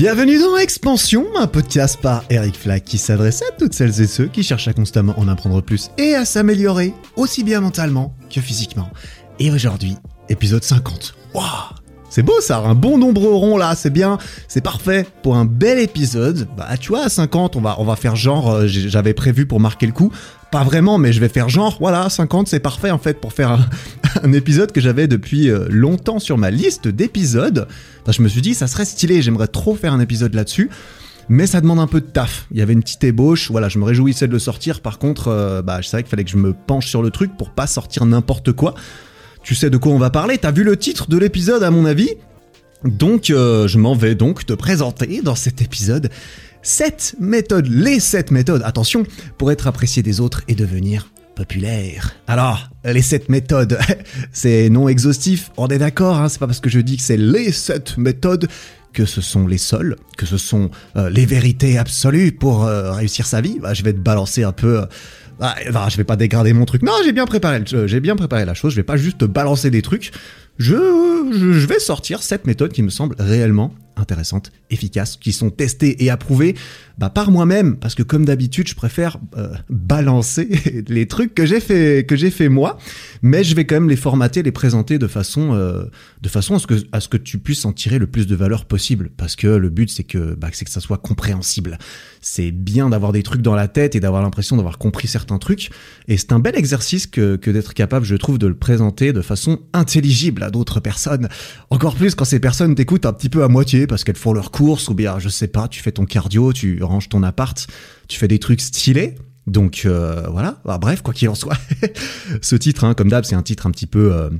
Bienvenue dans Expansion, un podcast par Eric Flack qui s'adresse à toutes celles et ceux qui cherchent à constamment en apprendre plus et à s'améliorer, aussi bien mentalement que physiquement. Et aujourd'hui, épisode 50. Waouh c'est beau ça, un bon nombre rond là, c'est bien, c'est parfait pour un bel épisode. Bah tu vois, à 50, on va, on va faire genre, euh, j'avais prévu pour marquer le coup. Pas vraiment, mais je vais faire genre, voilà, 50 c'est parfait en fait pour faire un, un épisode que j'avais depuis euh, longtemps sur ma liste d'épisodes. Je me suis dit, ça serait stylé, j'aimerais trop faire un épisode là-dessus. Mais ça demande un peu de taf. Il y avait une petite ébauche, voilà, je me réjouissais de le sortir. Par contre, euh, bah, je savais qu'il fallait que je me penche sur le truc pour pas sortir n'importe quoi. Tu sais de quoi on va parler, t'as vu le titre de l'épisode à mon avis? Donc euh, je m'en vais donc te présenter dans cet épisode 7 méthodes, les 7 méthodes, attention, pour être apprécié des autres et devenir Alors, les 7 méthodes, c'est non exhaustif, on est d'accord, hein, c'est pas parce que je dis que c'est les 7 méthodes que ce sont les seules, que ce sont euh, les vérités absolues pour euh, réussir sa vie. Bah, je vais te balancer un peu... euh, ah, bah, je vais pas dégrader mon truc. Non, j'ai bien préparé, bien préparé la chose. Je vais pas juste te balancer des trucs. Je, je, je vais sortir cette méthode qui me semble réellement intéressante, efficace, qui sont testées et approuvées bah, par moi-même, parce que comme d'habitude, je préfère euh, balancer les trucs que j'ai fait, fait moi, mais je vais quand même les formater, les présenter de façon, euh, de façon à ce que, à ce que tu puisses en tirer le plus de valeur possible, parce que le but c'est que, bah, que ça soit compréhensible. C'est bien d'avoir des trucs dans la tête et d'avoir l'impression d'avoir compris certains trucs, et c'est un bel exercice que, que d'être capable, je trouve, de le présenter de façon intelligible à d'autres personnes. Encore plus quand ces personnes t'écoutent un petit peu à moitié parce qu'elles font leurs courses ou bien, je sais pas, tu fais ton cardio, tu ranges ton appart, tu fais des trucs stylés. Donc euh, voilà, Bah, bref, quoi qu'il en soit, ce titre, hein, comme d'hab, c'est un titre un petit peu euh,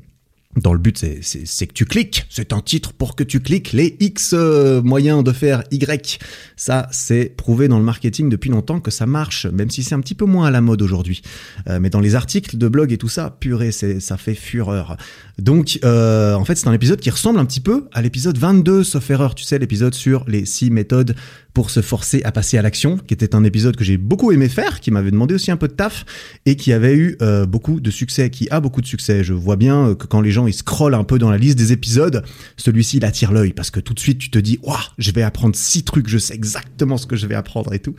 dans le but, c'est- que tu cliques. C'est un titre pour que tu cliques. Les X euh, moyens de faire Y, ça, c'est prouvé dans le marketing depuis longtemps que ça marche, même si c'est un petit peu moins à la mode aujourd'hui. Euh, mais dans les articles de blog et tout ça, purée, ça fait fureur. Donc, euh, en fait, c'est un épisode qui ressemble un petit peu à l'épisode 22, sauf erreur. Tu sais, l'épisode sur les six méthodes pour se forcer à passer à l'action, qui était un épisode que j'ai beaucoup aimé faire, qui m'avait demandé aussi un peu de taf et qui avait eu euh, beaucoup de succès, qui a beaucoup de succès. Je vois bien que quand les gens ils scrollent un peu dans la liste des épisodes, celui-ci il attire l'œil parce que tout de suite tu te dis waouh, je vais apprendre six trucs, je sais exactement ce que je vais apprendre et tout.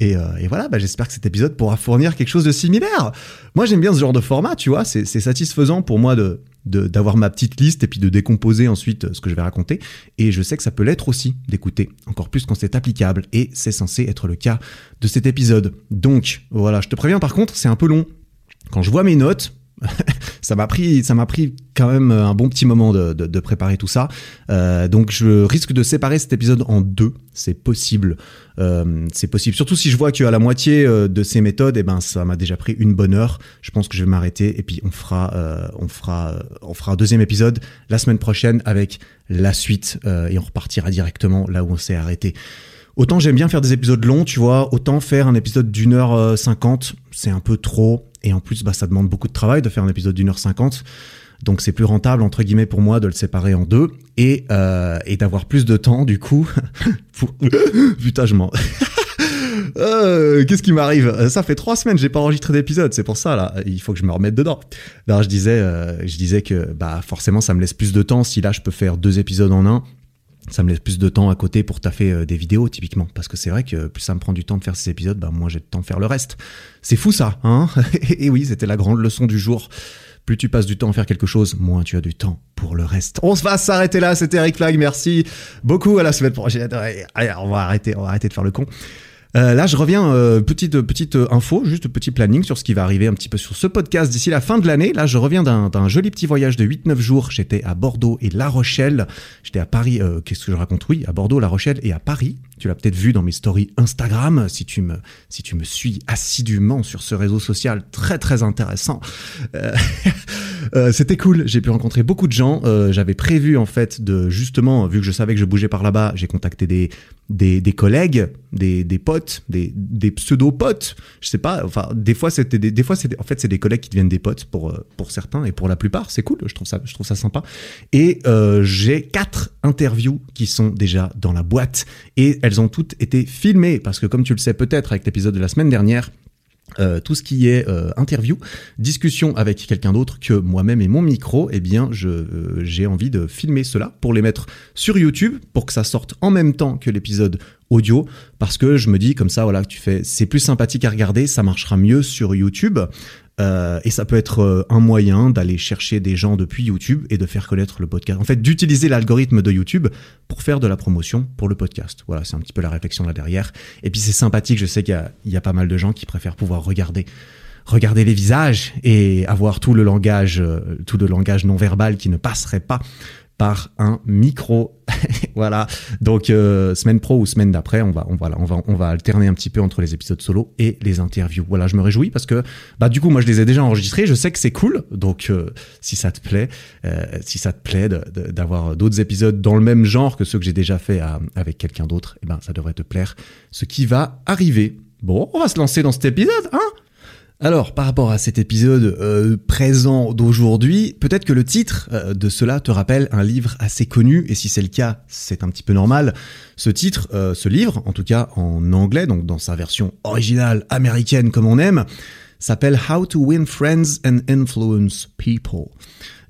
Et, euh, voilà, bah, j'espère que cet épisode pourra fournir quelque chose de similaire. Moi j'aime bien ce genre de format, tu vois, c'est satisfaisant pour moi de- d'avoir ma petite liste et puis de décomposer ensuite euh, ce que je vais raconter. Et je sais que ça peut l'être aussi d'écouter, encore plus quand c'est applicable. Et c'est censé être le cas de cet épisode. Donc voilà, je te préviens par contre, c'est un peu long. Quand je vois mes notes, ça m'a pris, ça m'a pris quand même un bon petit moment de, préparer tout ça. Euh, donc je risque de séparer cet épisode en deux. C'est possible, Euh, c'est possible. Surtout si je vois qu'à la moitié euh, de ces méthodes, eh ben ça m'a déjà pris une bonne heure. Je pense que je vais m'arrêter et puis on fera, on fera, on fera un deuxième épisode la semaine prochaine avec la suite et on repartira directement là où on s'est arrêté. Autant j'aime bien faire des épisodes longs, tu vois, autant faire un épisode d'une heure cinquante, c'est un peu trop. Et en plus, bah, ça demande beaucoup de travail de faire un épisode d'une heure cinquante. Donc c'est plus rentable, entre guillemets, pour moi de le séparer en deux et, euh, et d'avoir plus de temps, du coup. pour... Putain, je m'en... Euh, Qu'est-ce qui m'arrive? Ça fait trois semaines, j'ai pas enregistré d'épisode, c'est pour ça là. Il faut que je me remette dedans. Non, je disais, euh, je disais que bah forcément ça me laisse plus de temps. Si là je peux faire deux épisodes en un, ça me laisse plus de temps à côté pour taffer euh, des vidéos typiquement. Parce que c'est vrai que plus ça me prend du temps de faire ces épisodes, bah moins j'ai de temps de faire le reste. C'est fou ça, hein Et oui, c'était la grande leçon du jour. Plus tu passes du temps à faire quelque chose, moins tu as du temps pour le reste. On se va s'arrêter là, c'était Eric Flag, merci beaucoup, à la semaine prochaine. Allez, on va arrêter, on va arrêter de faire le con. Euh, là, je reviens, euh, petite, petite euh, info, juste petit planning sur ce qui va arriver un petit peu sur ce podcast d'ici la fin de l'année. Là, je reviens d'un joli petit voyage de 8-9 jours. J'étais à Bordeaux et La Rochelle. J'étais à Paris, euh, qu'est-ce que je raconte? Oui, à Bordeaux, La Rochelle et à Paris. Tu l'as peut-être vu dans mes stories Instagram, si tu me, si tu me suis assidûment sur ce réseau social très très intéressant. Euh, C'était cool, j'ai pu rencontrer beaucoup de gens. Euh, J'avais prévu en fait de justement, vu que je savais que je bougeais par là-bas, j'ai contacté des, des, des collègues, des, des potes, des, des pseudo-potes. Je sais pas, enfin, des fois, c'était des, des fois, des- en fait, c'est des collègues qui deviennent des potes pour, euh, pour certains et pour la plupart. C'est cool, je trouve ça, je trouve ça sympa. Et euh, j'ai quatre interviews qui sont déjà dans la boîte et elles ont toutes été filmées parce que, comme tu le sais peut-être avec l'épisode de la semaine dernière, euh, tout ce qui est euh, interview, discussion avec quelqu'un d'autre que moi-même et mon micro, eh bien, je euh, j'ai envie de filmer cela pour les mettre sur YouTube pour que ça sorte en même temps que l'épisode audio parce que je me dis comme ça voilà tu fais c'est plus sympathique à regarder ça marchera mieux sur YouTube euh, et ça peut être euh, un moyen d'aller chercher des gens depuis YouTube et de faire connaître le podcast. En fait, d'utiliser l'algorithme de YouTube pour faire de la promotion pour le podcast. Voilà, c'est un petit peu la réflexion là derrière. Et puis c'est sympathique, je sais qu'il y, y a, pas mal de gens qui préfèrent pouvoir regarder regarder les visages et avoir tout le langage euh, tout le langage non verbal qui ne passerait pas par un micro. voilà. Donc euh, semaine pro ou semaine d'après, on va on va on va on va alterner un petit peu entre les épisodes solo et les interviews. Voilà, je me réjouis parce que bah du coup moi je les ai déjà enregistrés, je sais que c'est cool. Donc euh, si ça te plaît, euh, si ça te plaît d'avoir d'autres épisodes dans le même genre que ceux que j'ai déjà fait avec quelqu'un d'autre, eh ben ça devrait te plaire. Ce qui va arriver. Bon, on va se lancer dans cet épisode, hein? Alors, par rapport à cet épisode euh, présent d'aujourd'hui, peut-être que le titre euh, de cela te rappelle un livre assez connu, et si c'est le cas, c'est un petit peu normal. Ce titre, euh, ce livre, en tout cas en anglais, donc dans sa version originale américaine comme on aime, s'appelle How to Win Friends and Influence People.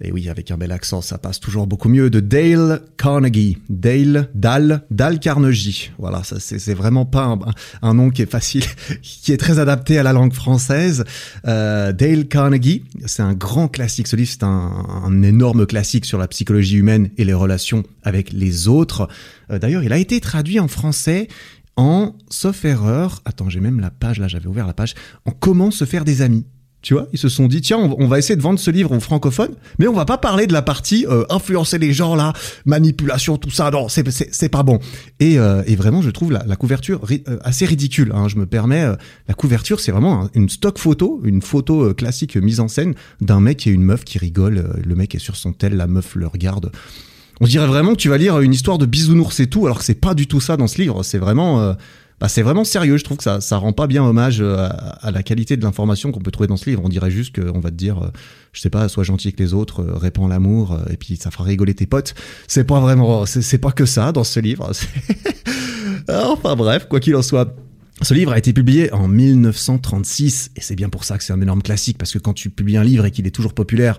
Et oui, avec un bel accent, ça passe toujours beaucoup mieux. De Dale Carnegie. Dale, Dal, Dal Carnegie. Voilà, ça c'est vraiment pas un, nom qui est facile, qui est très adapté à la langue française. Euh, Dale Carnegie, c'est un grand classique. Ce livre, c'est un, énorme classique sur la psychologie humaine et les relations avec les autres. Euh, D'ailleurs, il a été traduit en français en, sauf erreur, attends, j'ai même la page, là j'avais ouvert la page, en comment se faire des amis. Tu vois, ils se sont dit tiens, on, va essayer de vendre ce livre aux francophones, mais on va pas parler de la partie euh, influencer les gens là, manipulation, tout ça. Non, c'est c'est pas bon. Et, euh, et vraiment, je trouve la, la couverture euh, assez ridicule. Hein, je me permets, euh, la couverture, c'est vraiment une stock photo, une photo classique mise en scène d'un mec et une meuf qui rigolent. Le mec est sur son tel, la meuf le regarde. On dirait vraiment que tu vas lire une histoire de bisounours et tout, alors que c'est pas du tout ça dans ce livre. C'est vraiment bah, c'est vraiment sérieux. Je trouve que ça, ça rend pas bien hommage euh, à, la qualité de l'information qu'on peut trouver dans ce livre. On dirait juste qu'on va te dire, euh, je sais pas, sois gentil avec les autres, euh, répands l'amour, et puis ça fera rigoler tes potes. C'est pas vraiment, c'est pas que ça dans ce livre. enfin bref, quoi qu'il en soit. Ce livre a été publié en 1936 et c'est bien pour ça que c'est un énorme classique parce que quand tu publies un livre et qu'il est toujours populaire,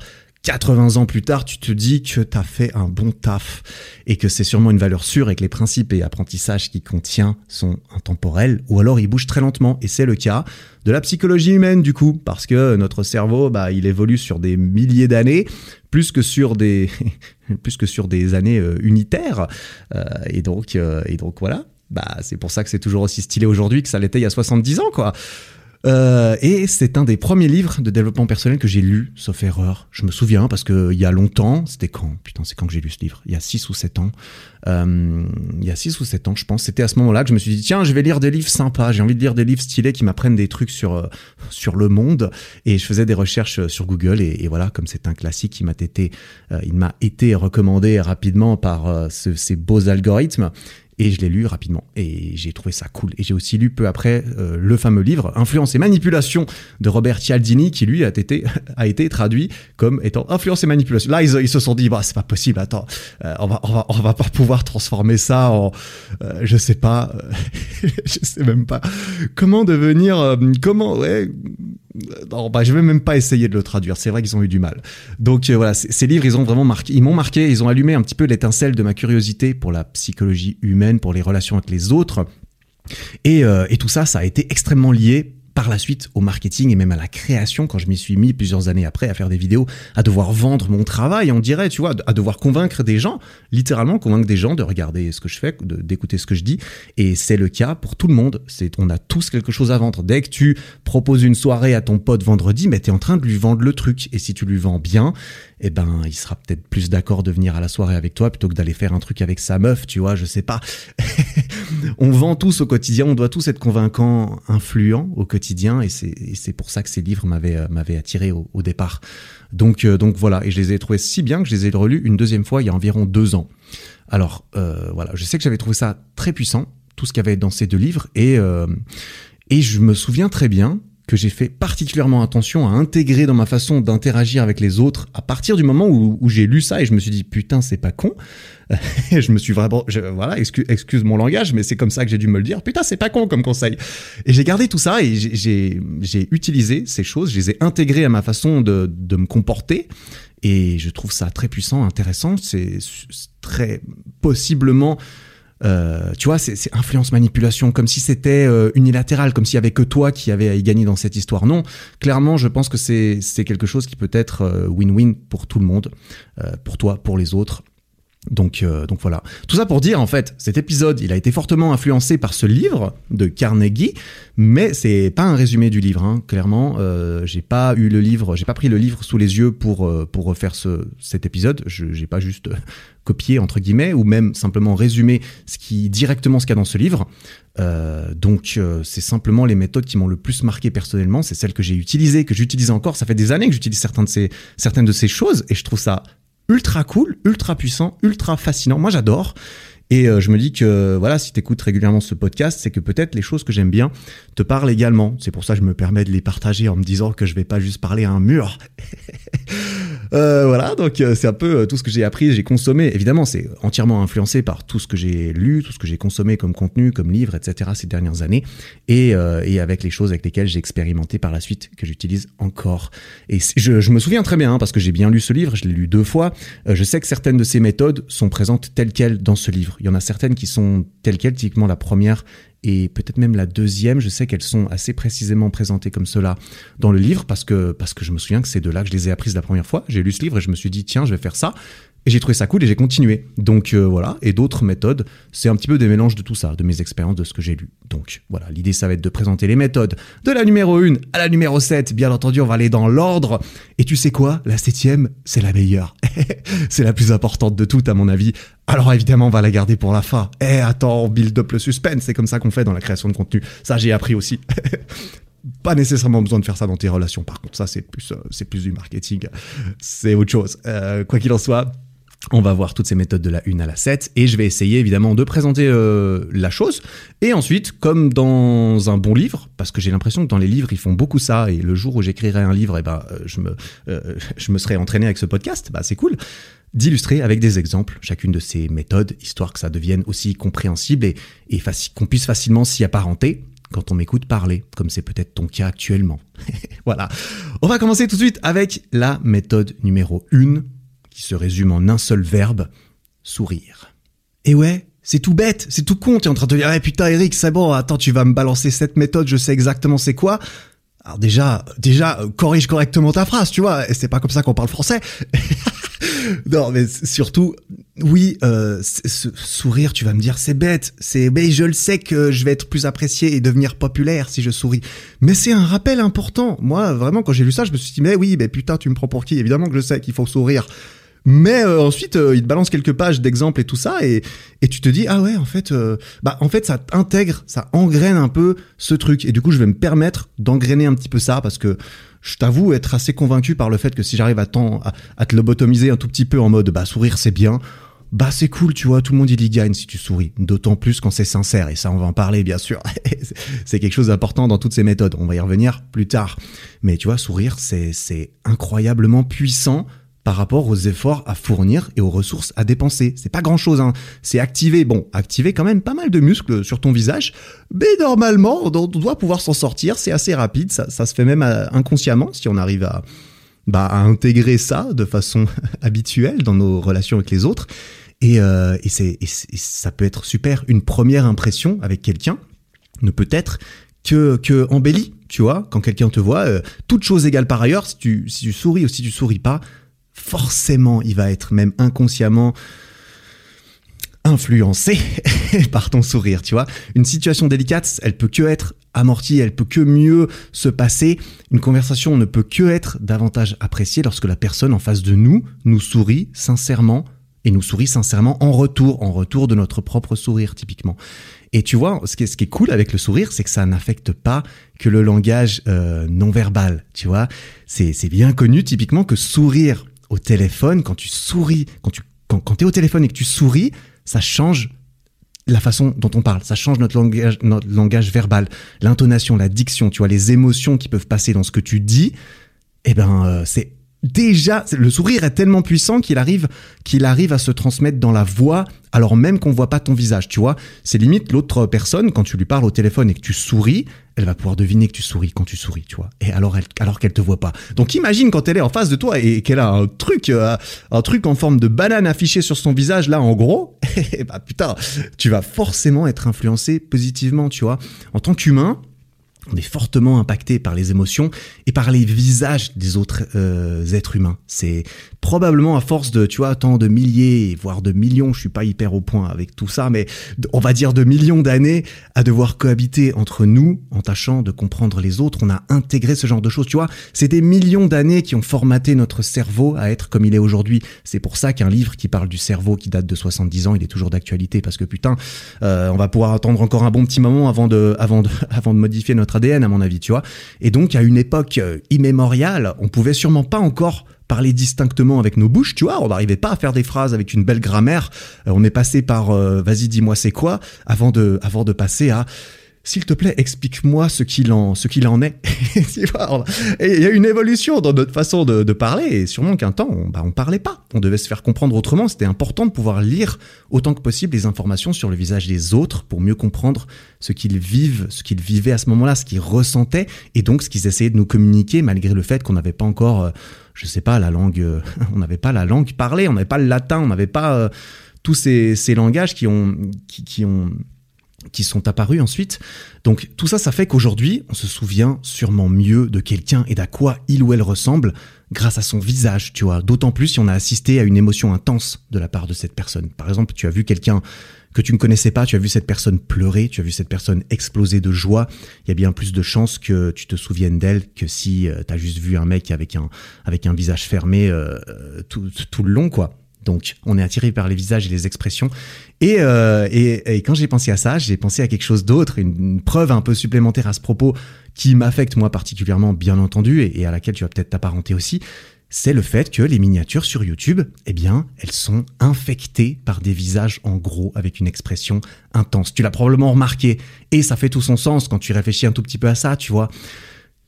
80 ans plus tard, tu te dis que tu as fait un bon taf et que c'est sûrement une valeur sûre et que les principes et apprentissages qu'il contient sont intemporels ou alors ils bougent très lentement. Et c'est le cas de la psychologie humaine du coup parce que notre cerveau bah il évolue sur des milliers d'années plus que sur des plus que sur des années euh, unitaires. Euh, et donc euh, et donc voilà. Bah c'est pour ça que c'est toujours aussi stylé aujourd'hui que ça l'était il y a 70 ans quoi. Euh, et c'est un des premiers livres de développement personnel que j'ai lu, sauf erreur. Je me souviens parce que il y a longtemps, c'était quand? Putain, c'est quand que j'ai lu ce livre? Il y a 6 ou 7 ans. Euh, il y a 6 ou 7 ans, je pense. C'était à ce moment-là que je me suis dit, tiens, je vais lire des livres sympas. J'ai envie de lire des livres stylés qui m'apprennent des trucs sur, euh, sur le monde. Et je faisais des recherches sur Google. Et, voilà, comme c'est un classique, qui m'a été, euh, il m'a été recommandé rapidement par euh, ce, ces beaux algorithmes. Et je l'ai lu rapidement et j'ai trouvé ça cool. Et j'ai aussi lu peu après euh, le fameux livre Influence et manipulation de Robert Cialdini qui lui a été, a été traduit comme étant Influence et manipulation. Là, ils, se sont dit, bah, c'est pas possible, attends, euh, on, va, on, va, on va pas pouvoir transformer ça en, euh, je sais pas, je sais même pas, comment devenir, comment, ouais, non, bah, je vais même pas essayer de le traduire. C'est vrai qu'ils ont eu du mal. Donc voilà, ces livres, ils ont vraiment marqué, ils m'ont marqué, ils ont allumé un petit peu l'étincelle de ma curiosité pour la psychologie humaine, pour les relations avec les autres. Et, euh, et tout ça, ça a été extrêmement lié par la suite au marketing et même à la création quand je m'y suis mis plusieurs années après à faire des vidéos, à devoir vendre mon travail, on dirait, tu vois, à devoir convaincre des gens, littéralement convaincre des gens de regarder ce que je fais, d'écouter ce que je dis. Et c'est le cas pour tout le monde. C'est, on a tous quelque chose à vendre. Dès que tu proposes une soirée à ton pote vendredi, mais t'es en train de lui vendre le truc. Et si tu lui vends bien, eh ben, il sera peut-être plus d'accord de venir à la soirée avec toi plutôt que d'aller faire un truc avec sa meuf, tu vois, je sais pas. on vend tous au quotidien, on doit tous être convaincants, influents au quotidien, et c'est pour ça que ces livres m'avaient euh, attiré au, au, départ. Donc euh, donc voilà, et je les ai trouvés si bien que je les ai relus une deuxième fois il y a environ deux ans. Alors euh, voilà, je sais que j'avais trouvé ça très puissant, tout ce qu'il y avait dans ces deux livres, et euh, et je me souviens très bien que j'ai fait particulièrement attention à intégrer dans ma façon d'interagir avec les autres à partir du moment où, j'ai lu ça et je me suis dit putain c'est pas con. je me suis vraiment, voilà, excuse, excuse, mon langage, mais c'est comme ça que j'ai dû me le dire. Putain c'est pas con comme conseil. Et j'ai gardé tout ça et j'ai utilisé ces choses, je les ai intégrées à ma façon de, de me comporter et je trouve ça très puissant, intéressant. C'est très possiblement euh, tu vois, c'est influence manipulation, comme si c'était euh, unilatéral, comme s'il y avait que toi qui avais à y gagner dans cette histoire. Non, clairement, je pense que c'est quelque chose qui peut être euh, win-win pour tout le monde, pour toi, pour les autres. Donc, donc voilà. Tout ça pour dire, en fait, cet épisode, il a été fortement influencé par ce livre de Carnegie, mais c'est pas un résumé du livre. Hein. Clairement, euh, j'ai pas eu le livre, j'ai pas pris le livre sous les yeux pour pour refaire ce, cet épisode. Je j'ai pas juste copier entre guillemets ou même simplement résumer ce qui directement ce qu'il y a dans ce livre. Euh, donc euh, c'est simplement les méthodes qui m'ont le plus marqué personnellement, c'est celles que j'ai utilisées, que j'utilise encore. Ça fait des années que j'utilise certaines de ces choses et je trouve ça ultra cool, ultra puissant, ultra fascinant. Moi j'adore. Et euh, je me dis que voilà, si tu écoutes régulièrement ce podcast, c'est que peut-être les choses que j'aime bien te parlent également. C'est pour ça que je me permets de les partager en me disant que je vais pas juste parler à un mur. Euh, voilà, donc euh, c'est un peu euh, tout ce que j'ai appris, j'ai consommé. Évidemment, c'est entièrement influencé par tout ce que j'ai lu, tout ce que j'ai consommé comme contenu, comme livre, etc. ces dernières années, et, et avec les choses avec lesquelles j'ai expérimenté par la suite, que j'utilise encore. Et je, je, me souviens très bien, hein, parce que j'ai bien lu ce livre, je l'ai lu deux fois. je sais que certaines de ces méthodes sont présentes telles quelles dans ce livre. Il y en a certaines qui sont telles quelles, typiquement la première et peut-être même la deuxième, je sais qu'elles sont assez précisément présentées comme cela dans le livre parce que parce que je me souviens que c'est de là que je les ai apprises la première fois. J'ai lu ce livre et je me suis dit tiens, je vais faire ça et j'ai trouvé ça cool et j'ai continué. Donc euh, voilà, et d'autres méthodes, c'est un petit peu des mélanges de tout ça, de mes expériences, de ce que j'ai lu. Donc voilà, l'idée ça va être de présenter les méthodes de la numéro 1 à la numéro 7. Bien entendu, on va aller dans l'ordre. Et tu sais quoi? La septième, c'est la meilleure. c'est la plus importante de toutes à mon avis. Alors évidemment, on va la garder pour la fin. Eh attends, on build up le suspense, c'est comme ça qu'on fait dans la création de contenu. Ça j'ai appris aussi. pas nécessairement besoin de faire ça dans tes relations. Par contre, ça, c'est plus, euh, plus du marketing. C'est autre chose. Euh, quoi qu'il en soit, on va voir toutes ces méthodes de la 1 à la 7 et je vais essayer évidemment de présenter euh, la chose. Et ensuite, comme dans un bon livre, parce que j'ai l'impression que dans les livres ils font beaucoup ça et le jour où j'écrirai un livre, eh ben, euh, je, me, euh, je me serai entraîné avec ce podcast, bah, c'est cool d'illustrer avec des exemples chacune de ces méthodes, histoire que ça devienne aussi compréhensible et, et qu'on puisse facilement s'y apparenter quand on m'écoute parler, comme c'est peut-être ton cas actuellement. voilà. On va commencer tout de suite avec la méthode numéro 1 qui se résume en un seul verbe, sourire. Et ouais, c'est tout bête, c'est tout con, t'es en train de te dire, eh putain Eric, c'est bon, attends, tu vas me balancer cette méthode, je sais exactement c'est quoi. Alors déjà, déjà, corrige correctement ta phrase, tu vois, et c'est pas comme ça qu'on parle français. non, mais surtout, oui, euh, sourire, tu vas me dire, c'est bête, c'est, mais je le sais que je vais être plus apprécié et devenir populaire si je souris. Mais c'est un rappel important. Moi, vraiment, quand j'ai lu ça, je me suis dit, mais oui, mais putain, tu me prends pour qui? Évidemment que je sais qu'il faut sourire. Mais euh, ensuite, euh, il te balance quelques pages d'exemples et tout ça, et, et tu te dis ah ouais, en fait, euh, bah en fait, ça intègre, ça engraine un peu ce truc. Et du coup, je vais me permettre d'engrainer un petit peu ça parce que je t'avoue être assez convaincu par le fait que si j'arrive à, à, te lobotomiser un tout petit peu en mode bah sourire c'est bien, bah c'est cool, tu vois, tout le monde il y gagne si tu souris. D'autant plus quand c'est sincère, et ça on va en parler bien sûr. c'est quelque chose d'important dans toutes ces méthodes, on va y revenir plus tard. Mais tu vois, sourire c'est incroyablement puissant par rapport aux efforts à fournir et aux ressources à dépenser. C'est pas grand chose, hein. C'est activer, bon, activer quand même pas mal de muscles sur ton visage, mais normalement, on doit pouvoir s'en sortir. C'est assez rapide, ça, se fait même euh, inconsciemment si on arrive à, bah, intégrer ça de façon habituelle dans nos relations avec les autres. Et, euh, et, ça peut être super. Une première impression avec quelqu'un ne peut être que, que embellie, tu vois. Quand quelqu'un te voit, euh, toute chose égale par ailleurs, si tu, si tu souris ou si tu souris pas, forcément, il va être même inconsciemment influencé par ton sourire, tu vois. Une situation délicate, elle peut que être amortie, elle peut que mieux se passer. Une conversation ne peut que être davantage appréciée lorsque la personne en face de nous nous sourit sincèrement et nous sourit sincèrement en retour, en retour de notre propre sourire typiquement. Et tu vois, ce qui est, cool avec le sourire, c'est que ça n'affecte pas que le langage euh, non verbal, tu vois. C'est bien connu typiquement que sourire au téléphone, quand tu souris, quand tu quand, quand es au téléphone et que tu souris, ça change la façon dont on parle, ça change notre langage, notre langage verbal, l'intonation, la diction, tu vois, les émotions qui peuvent passer dans ce que tu dis. Eh ben, euh, c'est déjà le sourire est tellement puissant qu'il arrive qu'il arrive à se transmettre dans la voix alors même qu'on voit pas ton visage, tu vois. C'est limite l'autre personne quand tu lui parles au téléphone et que tu souris, elle va pouvoir deviner que tu souris quand tu souris, tu vois. Et alors elle alors qu'elle te voit pas. Donc imagine quand elle est en face de toi et qu'elle a un truc euh, un truc en forme de banane affiché sur son visage là en gros, bah putain, tu vas forcément être influencé positivement, tu vois. En tant qu'humain, on est fortement impacté par les émotions et par les visages des autres euh, êtres humains. C'est probablement à force de, tu vois, tant de milliers, voire de millions, je suis pas hyper au point avec tout ça, mais on va dire de millions d'années à devoir cohabiter entre nous en tâchant de comprendre les autres. On a intégré ce genre de choses, tu vois. C'est des millions d'années qui ont formaté notre cerveau à être comme il est aujourd'hui. C'est pour ça qu'un livre qui parle du cerveau qui date de 70 ans, il est toujours d'actualité parce que putain, euh, on va pouvoir attendre encore un bon petit moment avant de, avant de, avant de modifier notre ADN à mon avis, tu vois. Et donc à une époque euh, immémoriale, on pouvait sûrement pas encore parler distinctement avec nos bouches, tu vois, on n'arrivait pas à faire des phrases avec une belle grammaire. Euh, on est passé par euh, vas-y dis-moi c'est quoi avant de avant de passer à s'il te plaît, explique-moi ce qu'il en, ce qu'il en est. il y a une évolution dans notre façon de, parler, et sûrement qu'un temps, on, bah, on parlait pas. On devait se faire comprendre autrement. C'était important de pouvoir lire autant que possible les informations sur le visage des autres pour mieux comprendre ce qu'ils vivent, ce qu'ils vivaient à ce moment-là, ce qu'ils ressentaient, et donc ce qu'ils essayaient de nous communiquer, malgré le fait qu'on n'avait pas encore, euh, je sais pas, la langue, euh, on n'avait pas la langue parlée, on n'avait pas le latin, on n'avait pas euh, tous ces, langages qui ont, qui, qui sont apparus ensuite. Donc tout ça, ça fait qu'aujourd'hui, on se souvient sûrement mieux de quelqu'un et d'à quoi il ou elle ressemble grâce à son visage, tu vois. D'autant plus si on a assisté à une émotion intense de la part de cette personne. Par exemple, tu as vu quelqu'un que tu ne connaissais pas, tu as vu cette personne pleurer, tu as vu cette personne exploser de joie, il y a bien plus de chances que tu te souviennes d'elle que si euh, tu as juste vu un mec avec un, avec un visage fermé euh, tout, tout le long, quoi. Donc, on est attiré par les visages et les expressions. Euh, et, et, quand j'ai pensé à ça, j'ai pensé à quelque chose d'autre, une, preuve un peu supplémentaire à ce propos qui m'affecte moi particulièrement, bien entendu, et, à laquelle tu vas peut-être t'apparenter aussi. C'est le fait que les miniatures sur YouTube, eh bien, elles sont infectées par des visages en gros avec une expression intense. Tu l'as probablement remarqué, et ça fait tout son sens quand tu réfléchis un tout petit peu à ça, tu vois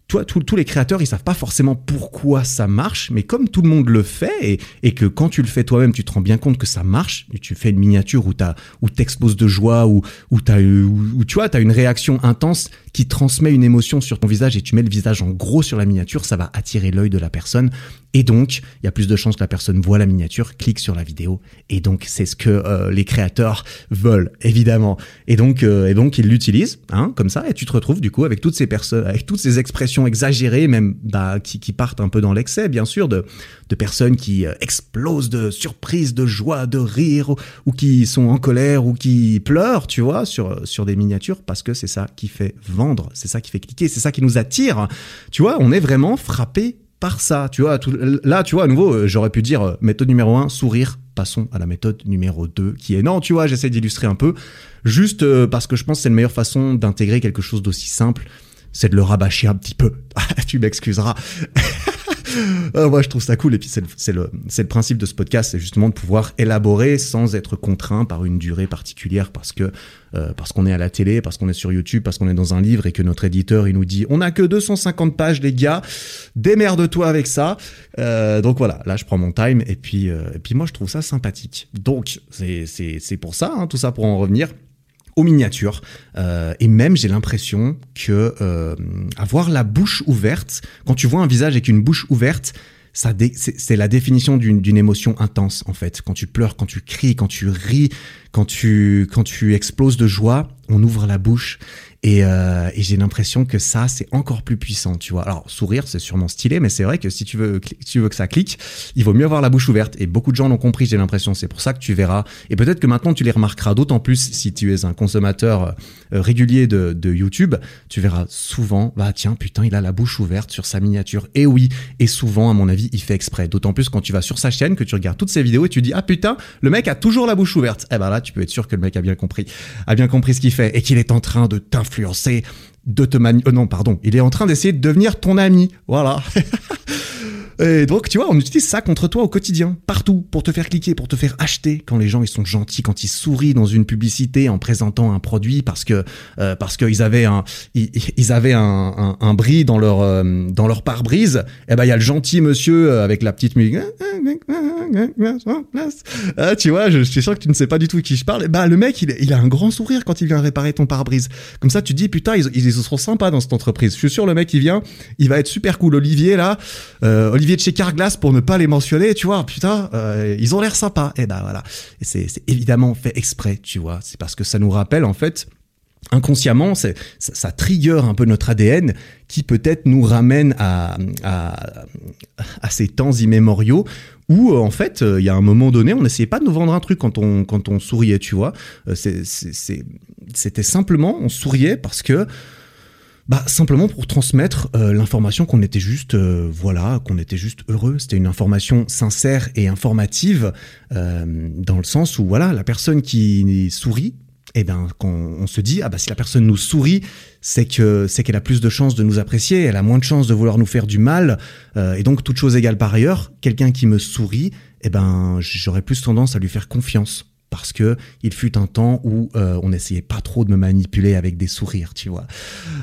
toi, tous les créateurs, ils savent pas forcément pourquoi ça marche, mais comme tout le monde le fait, et, que quand tu le fais toi-même, tu te rends bien compte que ça marche, tu fais une miniature où t'as, où t'exposes de joie, ou où où, tu vois, t'as une réaction intense qui transmet une émotion sur ton visage et tu mets le visage en gros sur la miniature, ça va attirer l'œil de la personne. Et donc, il y a plus de chances que la personne voit la miniature, clique sur la vidéo. Et donc, c'est ce que euh, les créateurs veulent, évidemment. Et donc, euh, et donc ils l'utilisent, hein, comme ça. Et tu te retrouves du coup avec toutes ces personnes, avec toutes ces expressions exagérées, même bah, qui, partent un peu dans l'excès, bien sûr, de, de personnes qui euh, explosent de surprise, de joie, de rire, ou, qui sont en colère, ou qui pleurent, tu vois, sur sur des miniatures, parce que c'est ça qui fait c'est ça qui fait cliquer, c'est ça qui nous attire. Tu vois, on est vraiment frappé par ça. Tu vois, là, tu vois, à nouveau, euh, j'aurais pu dire euh, méthode numéro 1, sourire. Passons à la méthode numéro 2, qui est non, tu vois, j'essaie d'illustrer un peu, juste euh, parce que je pense que c'est la meilleure façon d'intégrer quelque chose d'aussi simple, c'est de le rabâcher un petit peu. tu m'excuseras. Euh, moi, je trouve ça cool. Et puis, c'est le, principe de ce podcast, c'est justement de pouvoir élaborer sans être contraint par une durée particulière parce que euh, parce qu'on est à la télé, parce qu'on est sur YouTube, parce qu'on est dans un livre et que notre éditeur il nous dit on a que 250 pages les gars, démerde-toi avec ça. Euh, donc voilà, là je prends mon time et puis et puis moi je trouve ça sympathique. Donc c'est pour ça, hein, tout ça pour en revenir aux miniatures. Euh, et même, j'ai l'impression que euh, avoir la bouche ouverte, quand tu vois un visage avec une bouche ouverte, ça c'est la définition d'une émotion intense en fait. Quand tu pleures, quand tu cries, quand tu ris, quand tu quand tu exploses de joie, on ouvre la bouche et, euh, et j'ai l'impression que ça, c'est encore plus puissant, tu vois. Alors, sourire, c'est sûrement stylé, mais c'est vrai que si tu veux, tu veux que ça clique, il vaut mieux avoir la bouche ouverte. Et beaucoup de gens l'ont compris, j'ai l'impression. C'est pour ça que tu verras. Et peut-être que maintenant, tu les remarqueras d'autant plus si tu es un consommateur euh, régulier de, de YouTube. Tu verras souvent, bah tiens, putain, il a la bouche ouverte sur sa miniature. Et oui, et souvent, à mon avis, il fait exprès. D'autant plus quand tu vas sur sa chaîne, que tu regardes toutes ses vidéos et tu dis, ah putain, le mec a toujours la bouche ouverte. Eh ben là, tu peux être sûr que le mec a bien compris, a bien compris ce qu'il fait et qu'il est en train de influencer, de te mani... Euh, non, pardon, il est en train d'essayer de devenir ton ami. Voilà. Et donc, tu vois, on utilise ça contre toi au quotidien, partout, pour te faire cliquer, pour te faire acheter. Quand les gens ils sont gentils, quand ils sourient dans une publicité en présentant un produit parce que euh, parce qu'ils avaient un ils, avaient un, bris dans leur euh, dans leur pare-brise. Eh ben il y a le gentil monsieur avec la petite musique. Ah, tu vois, je, suis sûr que tu ne sais pas du tout qui je parle. Bah le mec, il, il a un grand sourire quand il vient réparer ton pare-brise. Comme ça, tu dis putain, ils, ils seront sympas dans cette entreprise. Je suis sûr le mec il vient, il va être super cool. Olivier là, Olivier de chez Carglass pour ne pas les mentionner, tu vois, putain, euh, ils ont l'air sympas. Et ben voilà, et c'est évidemment fait exprès, tu vois, c'est parce que ça nous rappelle en fait inconsciemment, ça, ça trigger un peu notre ADN qui peut-être nous ramène à, à, ces temps immémoriaux où euh, en fait euh, il y a un moment donné on n'essayait pas de nous vendre un truc quand on quand on souriait, tu vois. C'était simplement on souriait parce que bah simplement pour transmettre euh, l'information qu'on était juste euh, voilà qu'on était juste heureux c'était une information sincère et informative euh, dans le sens où voilà la personne qui sourit eh ben quand on se dit ah bah si la personne nous sourit c'est que c'est qu'elle a plus de chances de nous apprécier elle a moins de chances de vouloir nous faire du mal et donc toute chose égale par ailleurs quelqu'un qui me sourit eh ben j'aurais plus tendance à lui faire confiance parce que il fut un temps où euh, on n'essayait pas trop de me manipuler avec des sourires, tu vois.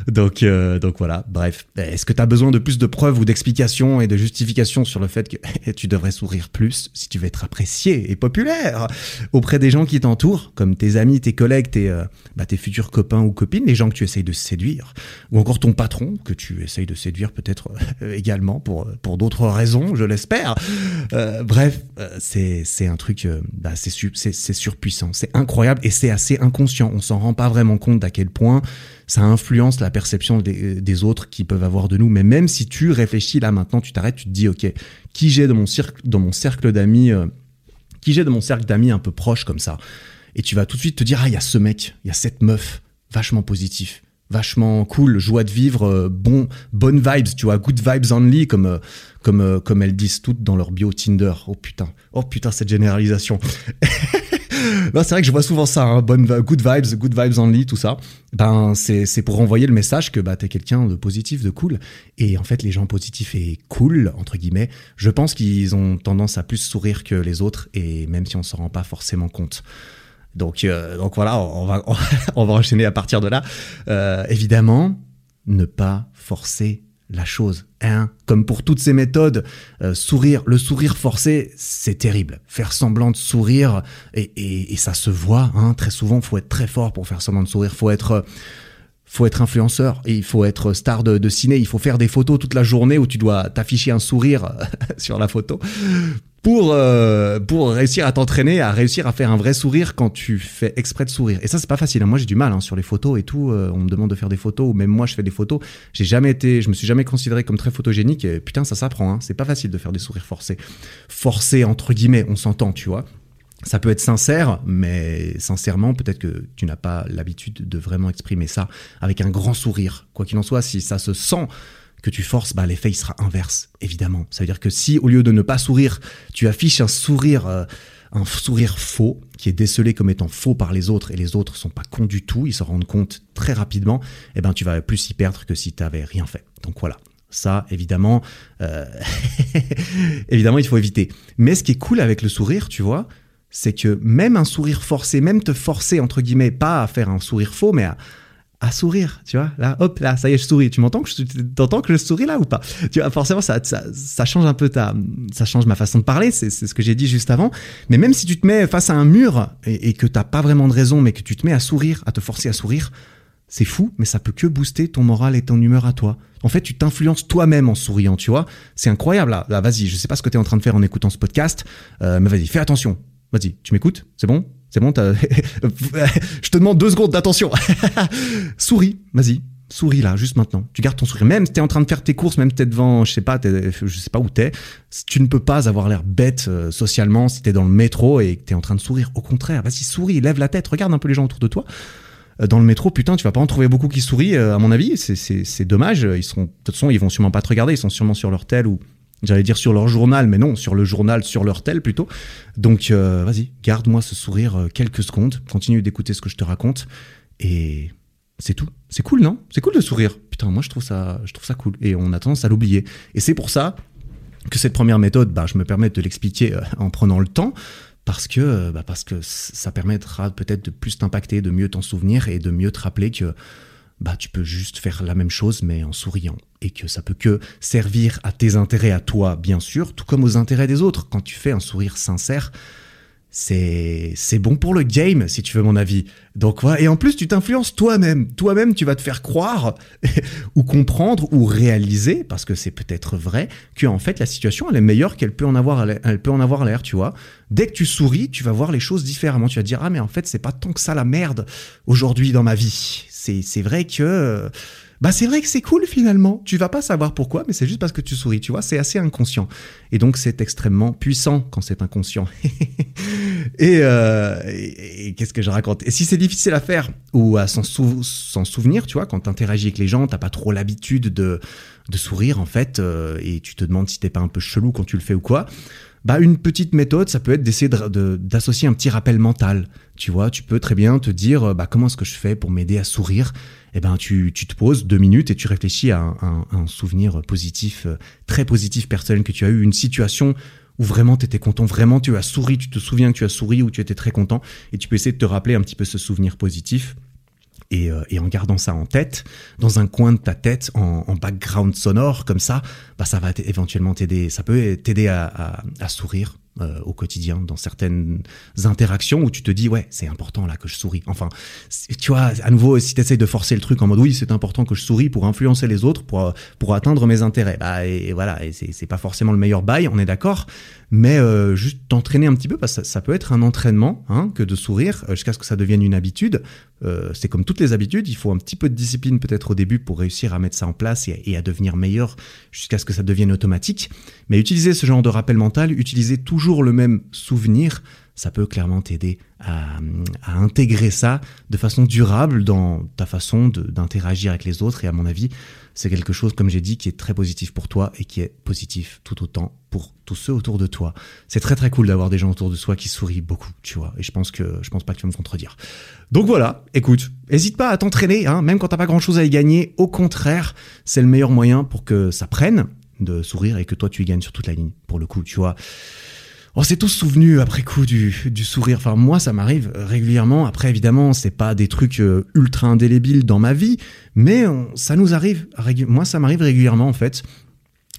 Donc, euh, donc voilà. Bref, est-ce que tu as besoin de plus de preuves ou d'explications et de justifications sur le fait que tu devrais sourire plus si tu veux être apprécié et populaire auprès des gens qui t'entourent, comme tes amis, tes collègues, tes, euh, tes futurs copains ou copines, les gens que tu essayes de séduire, ou encore ton patron que tu essayes de séduire peut-être également pour pour d'autres raisons, je l'espère. bref, c'est un truc, bah, c'est surpuissant, c'est incroyable et c'est assez inconscient. On s'en rend pas vraiment compte d'à quel point ça influence la perception des, autres qui peuvent avoir de nous. Mais même si tu réfléchis là maintenant, tu t'arrêtes, tu te dis ok, qui j'ai dans mon cercle, dans mon cercle d'amis, euh, qui j'ai de mon cercle d'amis un peu proche comme ça, et tu vas tout de suite te dire ah il y a ce mec, il y a cette meuf, vachement positif vachement cool, joie de vivre, euh, bon, bonnes vibes, tu vois, good vibes only, comme, euh, comme, comme elles disent toutes dans leur bio Tinder. Oh putain, oh putain, cette généralisation. c'est vrai que je vois souvent ça, hein, bonne, good vibes, good vibes only, tout ça. Ben, c'est pour envoyer le message que bah, t'es quelqu'un de positif, de cool. Et en fait, les gens positifs et cool, entre guillemets, je pense qu'ils ont tendance à plus sourire que les autres, et même si on s'en rend pas forcément compte. Donc, euh, donc voilà, on va, on va enchaîner à partir de là. Euh, évidemment, ne pas forcer la chose. Hein Comme pour toutes ces méthodes, euh, sourire, le sourire forcé, c'est terrible. Faire semblant de sourire, et, ça se voit, hein, très souvent, faut être très fort pour faire semblant de sourire, faut être... faut être influenceur, et il faut être star de, de ciné, il faut faire des photos toute la journée où tu dois t'afficher un sourire sur la photo pour euh, pour réussir à t'entraîner, à réussir à faire un vrai sourire quand tu fais exprès de sourire. Et ça c'est pas facile. Hein. Moi j'ai du mal hein, sur les photos et tout. Euh, on me demande de faire des photos ou même moi je fais des photos. J'ai jamais été, je me suis jamais considéré comme très photogénique. Et putain ça s'apprend. Hein. C'est pas facile de faire des sourires forcés, forcés entre guillemets. On s'entend, tu vois. Ça peut être sincère, mais sincèrement, peut-être que tu n'as pas l'habitude de vraiment exprimer ça avec un grand sourire. Quoi qu'il en soit, si ça se sent que tu forces, bah, l'effet sera inverse, évidemment. Ça veut dire que si au lieu de ne pas sourire, tu affiches un sourire, euh, un sourire faux, qui est décelé comme étant faux par les autres, et les autres sont pas cons du tout, ils se rendent compte très rapidement, eh ben tu vas plus y perdre que si tu n'avais rien fait. Donc voilà. Ça, évidemment, euh, évidemment, il faut éviter. Mais ce qui est cool avec le sourire, tu vois, c'est que même un sourire forcé, même te forcer, entre guillemets, pas à faire un sourire faux, mais à, à sourire, tu vois. Là, hop, là, ça y est, je souris. Tu m'entends que je, t'entends que je souris là ou pas? Tu vois, forcément, ça, ça, ça, change un peu ta, ça change ma façon de parler. C'est, ce que j'ai dit juste avant. Mais même si tu te mets face à un mur et, et que t'as pas vraiment de raison, mais que tu te mets à sourire, à te forcer à sourire, c'est fou, mais ça peut que booster ton moral et ton humeur à toi. En fait, tu t'influences toi-même en souriant, tu vois. C'est incroyable là. Vas-y, je sais pas ce que tu es en train de faire en écoutant ce podcast, euh, mais vas-y, fais attention. Vas-y, tu m'écoutes? C'est bon? C'est bon, je te demande deux secondes d'attention. souris, vas-y. Souris là, juste maintenant. Tu gardes ton sourire. Même si t'es en train de faire tes courses, même si t'es devant, je sais pas, je sais pas où t'es, tu ne peux pas avoir l'air bête euh, socialement si t'es dans le métro et que t'es en train de sourire. Au contraire, vas-y, souris, lève la tête, regarde un peu les gens autour de toi. Euh, dans le métro, putain, tu vas pas en trouver beaucoup qui sourient, euh, à mon avis. C'est dommage. Ils seront, de toute façon, ils vont sûrement pas te regarder. Ils sont sûrement sur leur tel ou J'allais dire sur leur journal, mais non, sur le journal, sur leur tel plutôt. Donc euh, vas-y, garde-moi ce sourire euh, quelques secondes, continue d'écouter ce que je te raconte, et c'est tout. C'est cool, non? C'est cool de sourire. Putain, moi je trouve ça, je trouve ça cool, et on a tendance à l'oublier. Et c'est pour ça que cette première méthode, bah, je me permets de l'expliquer euh, en prenant le temps, parce que, bah, parce que ça permettra peut-être de plus t'impacter, de mieux t'en souvenir et de mieux te rappeler que bah, tu peux juste faire la même chose mais en souriant et que ça peut que servir à tes intérêts à toi, bien sûr, tout comme aux intérêts des autres. Quand tu fais un sourire sincère, c'est c'est bon pour le game si tu veux mon avis. Donc voilà, et en plus tu t'influences toi-même. Toi-même tu vas te faire croire ou comprendre ou réaliser parce que c'est peut-être vrai que en fait la situation elle est meilleure qu'elle peut en avoir elle peut en avoir l'air, tu vois. Dès que tu souris, tu vas voir les choses différemment, tu vas dire ah mais en fait c'est pas tant que ça la merde aujourd'hui dans ma vie. C'est c'est vrai que bah c'est vrai que c'est cool finalement. Tu vas pas savoir pourquoi, mais c'est juste parce que tu souris, tu vois, c'est assez inconscient. Et donc c'est extrêmement puissant quand c'est inconscient. Euh, et, qu'est-ce que je raconte? Et si c'est difficile à faire ou à s'en souvenir, tu vois, quand tu interagis avec les gens, t'as pas trop l'habitude de, de sourire en fait, euh, et tu te demandes si t'es pas un peu chelou quand tu le fais ou quoi. Bah, une petite méthode, ça peut être d'essayer d'associer un petit rappel mental. Tu vois, tu peux très bien te dire, bah, comment est-ce que je fais pour m'aider à sourire? Eh ben tu, tu, te poses deux minutes et tu réfléchis à un, un, souvenir positif, euh, très positif personnel que tu as eu, une situation où vraiment tu étais content, vraiment tu as souri, tu te souviens que tu as souri ou tu étais très content, et tu peux essayer de te rappeler un petit peu ce souvenir positif. Et, euh, et, en gardant ça en tête, dans un coin de ta tête, en, background sonore, comme ça, bah ça va éventuellement t'aider, ça peut t'aider à, sourire euh, au quotidien, dans certaines interactions où tu te dis ouais c'est important là que je souris. Enfin, tu vois, à nouveau si tu essayes de forcer le truc en mode oui c'est important que je souris pour influencer les autres, pour pour atteindre mes intérêts, bah et, voilà, et c'est pas forcément le meilleur bail, on est d'accord, mais euh, juste t'entraîner un petit peu parce que ça, peut être un entraînement hein, que de sourire euh, jusqu'à ce que ça devienne une habitude. Euh, c'est comme toutes les habitudes, il faut un petit peu de discipline peut-être au début pour réussir à mettre ça en place et, et à devenir meilleur jusqu'à ce que ça devienne automatique. Mais utiliser ce genre de rappel mental, utiliser toujours le même souvenir, ça peut clairement t'aider à, à, intégrer ça de façon durable dans ta façon d'interagir avec les autres. Et à mon avis, c'est quelque chose, comme j'ai dit, qui est très positif pour toi et qui est positif tout autant pour tous ceux autour de toi. C'est très très cool d'avoir des gens autour de soi qui sourient beaucoup, tu vois. Et je pense que je pense pas que tu vas me contredire. Donc voilà, écoute, hésite pas à t'entraîner, hein, même quand t'as pas grand chose à y gagner. Au contraire, c'est le meilleur moyen pour que ça prenne de sourire et que toi tu y gagnes sur toute la ligne. Pour le coup, tu vois. On s'est tous souvenus après coup du, du sourire. Enfin, moi, ça m'arrive régulièrement. Après, évidemment, c'est pas des trucs euh, ultra indélébiles dans ma vie, mais ça nous arrive. Moi, ça m'arrive régulièrement, en fait,